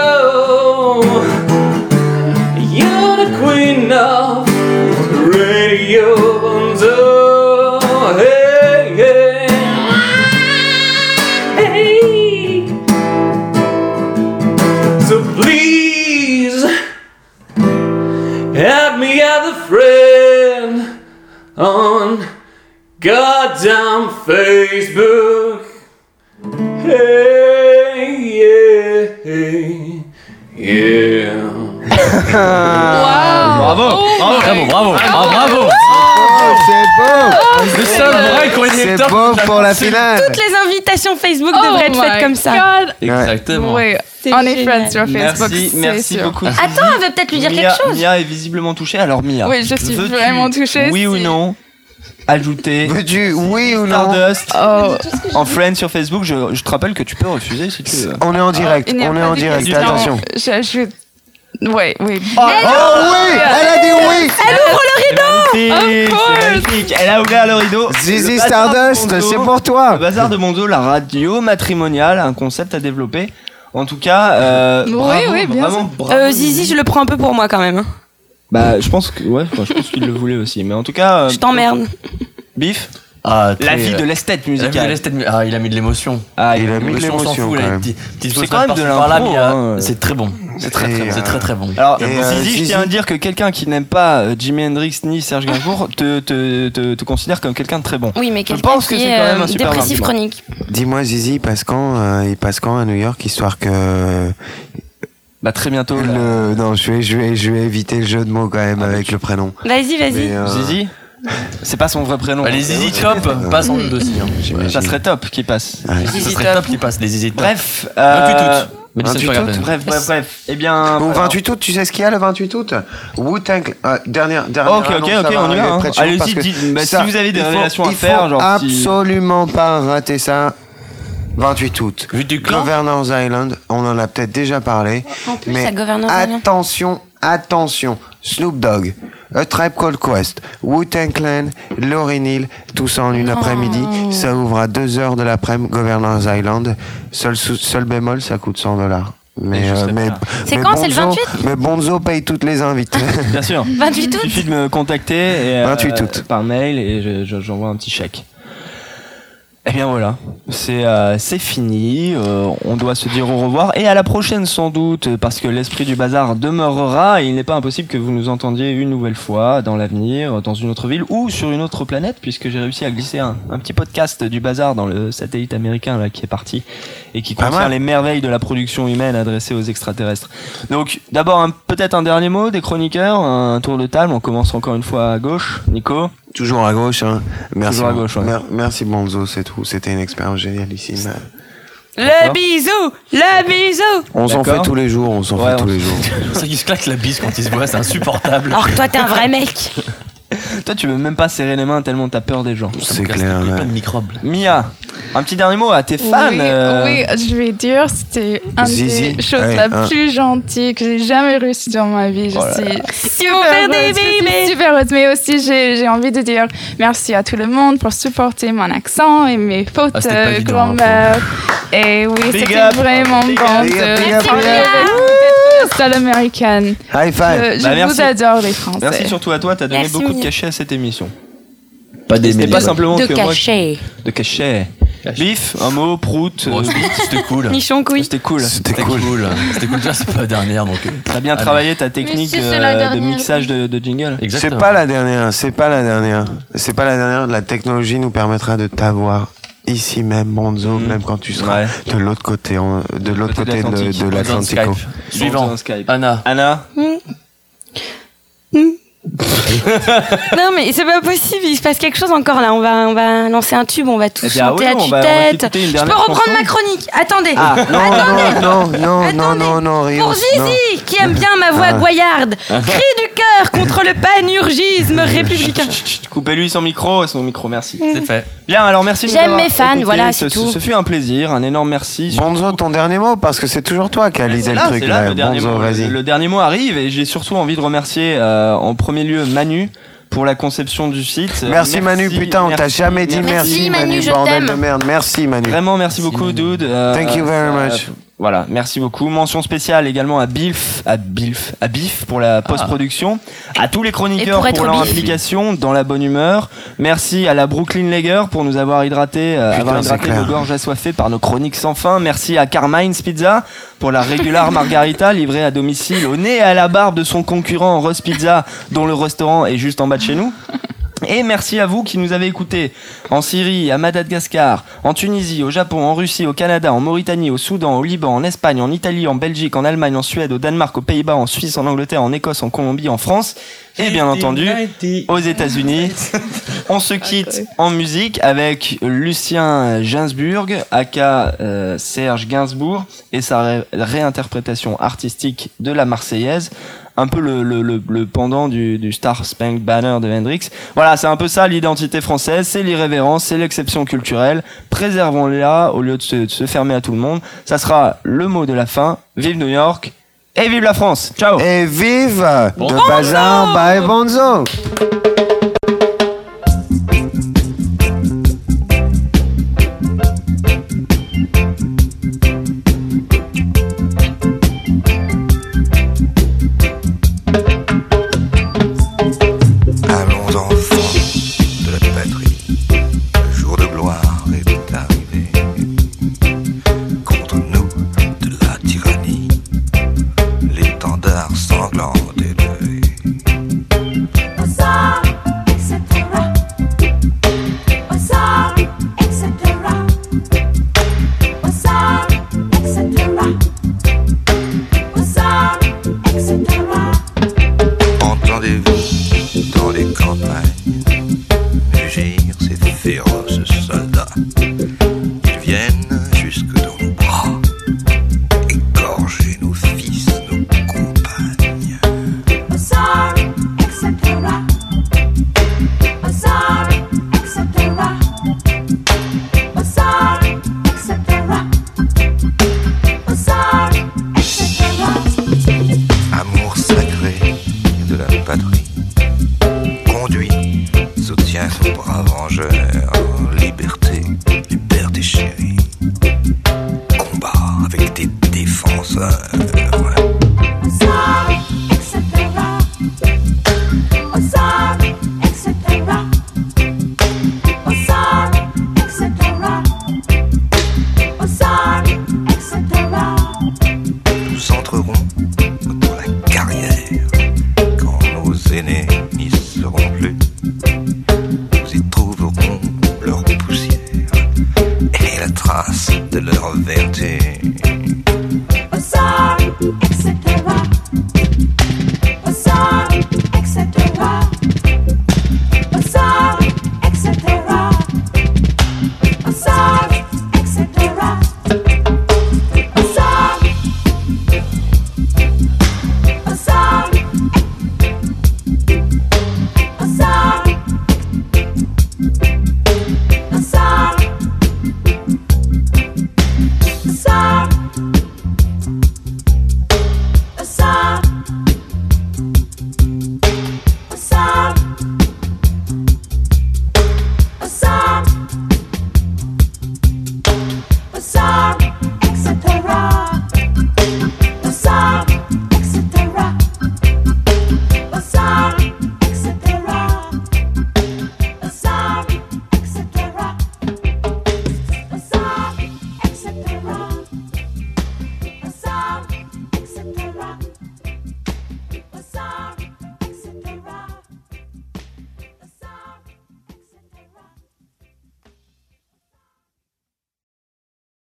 on goddamn Facebook. Hey, yeah, yeah. Bravo, Oh bravo, bravo, bravo. Oh, c'est beau Le seul vrai courrier C'est beau pour la finale Toutes les invitations Facebook Oh devraient être faites comme ça. God. Exactement. On est friends sur Facebook. Merci, merci sûr. beaucoup. Attends, elle veut peut-être lui dire Mia, quelque chose. Mia est visiblement touchée, alors Mia. Oui, je suis vraiment touchée, Oui ou si- non Ajouter Veux-tu, oui ou non Stardust Oh. en friend sur Facebook. Je, je te rappelle que tu peux refuser si tu veux. On est en direct, Il n'y a on est pas en de direct, question. attention. Je, je... Oui, oui. Oh oui Elle a dit oui Elle ouvre le rideau Magnifique, Of c'est course. magnifique. Elle a ouvert le rideau. Zizi Le bazar de Stardust, c'est pour Le toi bazar de Bonzo, la radio matrimoniale, un concept à développer. En tout cas, euh, Oui, bravo, oui, bien vraiment sûr. bravo. Euh, Zizi, je le prends un peu pour moi quand même. hein. Bah, je pense que ouais, enfin, je pense qu'il le voulait aussi. Mais en tout cas, euh, Je t'emmerde. Bif. Ah, La très- vie de l'esthète La vie de musicale. l'esthète mu- Ah, il a mis de l'émotion. Ah, Il a mis de on s'en l'émotion, là, même. C'est quand même de par-ci, par-là, l'impro, mais hein. C'est très bon. C'est très, Et, très bon. C'est euh, très très bon. Alors, Et, euh, Zizi, je Zizi tiens à dire que quelqu'un qui n'aime pas euh, Jimi Hendrix ni Serge Gainsbourg te, te, te, te considère comme quelqu'un de très bon. Oui, mais quelqu'un pense que qui c'est est quand même euh, un super dépressif argument. chronique. Dis-moi, Zizi, il passe quand, euh, il passe quand à New York, histoire que. Bah, très bientôt. Le... Non, je vais, je, vais, je vais éviter le jeu de mots quand même avec le prénom. Vas-y, vas-y. Euh, Zizi C'est pas son vrai prénom. Bah, les Zizi Top passent en deux aussi. hein. Ça serait top qu'il passe. Ouais. Ça serait top qui passe, les Zizi Top. Bref. 28 euh, août. Mais ça, 28 je regarde août, même. Bref, bref, bref. Eh bien. Bon, voilà. 28 août, tu sais ce qu'il y a le 28 août Wu-Tang. euh, dernière, dernière Ok, ok, ok, on y va, hein. Allez-y, bah, si vous avez des il faut- révélations à faire, si- absolument pas rater ça. 28 août. Vu du clan Island, on en a peut-être déjà parlé. En plus, mais à Governors Island. attention, attention. Snoop Dogg, A Tribe Called Quest, Wu-Tang Clan, Lauryn Hill, tout ça en une après-midi. Ça ouvre à 2 heures de l'après-midi, Governors Island. Seul, seul bémol, ça coûte 100 dollars. Mais, euh, mais. C'est mais quand, c'est le Bonzo- 28? Mais Bonzo paye toutes les invites. Bien sûr. 28 Il août suffit de me contacter et, euh, 28 août. par mail et je- je- j'envoie un petit chèque. Eh bien voilà, c'est euh, fini, euh, on doit se dire au revoir et à la prochaine sans doute parce que l'esprit du bazar demeurera et il n'est pas impossible que vous nous entendiez une nouvelle fois dans l'avenir, dans une autre ville ou sur une autre planète puisque j'ai réussi à glisser un, un petit podcast du bazar dans le satellite américain là, qui est parti et qui contient les merveilles de la production humaine adressée aux extraterrestres. Donc d'abord peut-être un dernier mot des chroniqueurs, un tour de table, on commence encore une fois à gauche, Nico. Toujours à gauche, hein. Merci. Toujours à gauche, ouais. Mer- merci Bonzo, c'est tout. C'était une expérience génialissime. Le bisou Le bisou On s'en D'accord. fait tous les jours, on s'en Ouais, fait tous les jours. C'est ça qui se claque la bise quand il se voit, c'est insupportable. Alors que toi, t'es un vrai mec Toi tu veux même pas serrer les mains tellement t'as peur des gens. C'est clair. Il y a ouais. plein de microbes. Mia, un petit dernier mot à tes fans. oui, euh, oui, je vais dire, c'était une des choses Ouais, la hein. plus gentilles que j'ai jamais reçues dans ma vie. Je Oh suis super heureuse, je suis super heureuse. Mais aussi, j'ai envie de dire merci à tout le monde pour supporter mon accent et mes fautes Ah, pas euh, évident, grand-mère. Et oui, c'était vraiment Big bon big de big seule américaine. High five. Euh, je Bah, merci. vous adore, les Français. Merci surtout à toi, t'as donné Merci, beaucoup de Mia. cachet à cette émission. Pas des C'était pas simplement De que moi. cachet. De cachet. Bif, un mot, prout. Euh, C'était cool. Nichon couille. C'était cool. C'était C'était cool. cool. C'était cool. Déjà, c'est pas la dernière donc. euh, T'as bien Allez. travaillé ta technique si, c'est euh, de dernière. mixage de, de jingle. C'est Exactement. pas la dernière, c'est pas la dernière. C'est pas la dernière. La technologie nous permettra de t'avoir ici même, Bonzo, Mm. même quand tu seras Ouais. de l'autre côté, de l'autre Côté de côté de, l'Atlantique. de. Suivant. Anna. Anna, Non, mais c'est pas possible, il se passe quelque chose encore là. On va, on va lancer un tube, on va tous Eh chanter à tue-tête. Je peux reprendre chanson. ma chronique. Attendez. Ah, Non, non, non, non, non, non, non, Rio. Pour Zizi, qui aime bien ma voix Ah. goyarde, cri du cœur contre le panurgisme républicain. coupez-lui son micro, son micro, merci. C'est fait. Bien, alors merci. J'aime mes fans, écoutés. voilà, Ce, c'est tout. ce fut un plaisir, un énorme merci. Bonzo, ton dernier mot, parce que c'est toujours toi qui l'idée C'est le truc là, dernier, mot, le dernier mot arrive et j'ai surtout envie de remercier euh, en premier lieu Manu pour la conception du site. Merci, Manu, putain, on t'a jamais dit merci, Merci, Manu, je bordel de merde. Merci Manu. Vraiment, merci beaucoup, dude. Euh, Thank you very euh, much. Voilà, merci beaucoup. Mention spéciale également à Bilf, à Bilf, à Bif pour la post-production, à tous les chroniqueurs pour leur implication dans la bonne humeur. Merci à la Brooklyn Lager pour nous avoir hydraté, euh, Putain, avoir hydraté nos gorges assoiffées par nos chroniques sans fin. Merci à Carmine's Pizza pour la régular margarita livrée à domicile au nez et à la barbe de son concurrent Ross Pizza, dont le restaurant est juste en bas de chez nous. Et merci à vous qui nous avez écoutés en Syrie, à Madagascar, en Tunisie, au Japon, en Russie, au Canada, en Mauritanie, au Soudan, au Liban, en Espagne, en Italie, en Belgique, en Allemagne, en Suède, au Danemark, aux Pays-Bas, en Suisse, en Angleterre, en Écosse, en Colombie, en France et bien entendu aux États-Unis. On se quitte en musique avec Lucien Gainsbourg, aka euh, Serge Gainsbourg, et sa ré- réinterprétation artistique de la Marseillaise. Un peu le, le, le, le pendant du, du Star Spangled Banner de Hendrix. Voilà, c'est un peu ça l'identité française, c'est l'irrévérence, c'est l'exception culturelle. Préservons-la au lieu de se, de se fermer à tout le monde. Ça sera le mot de la fin. Vive New York et vive la France. Ciao. Et vive de Bazar by Bonzo.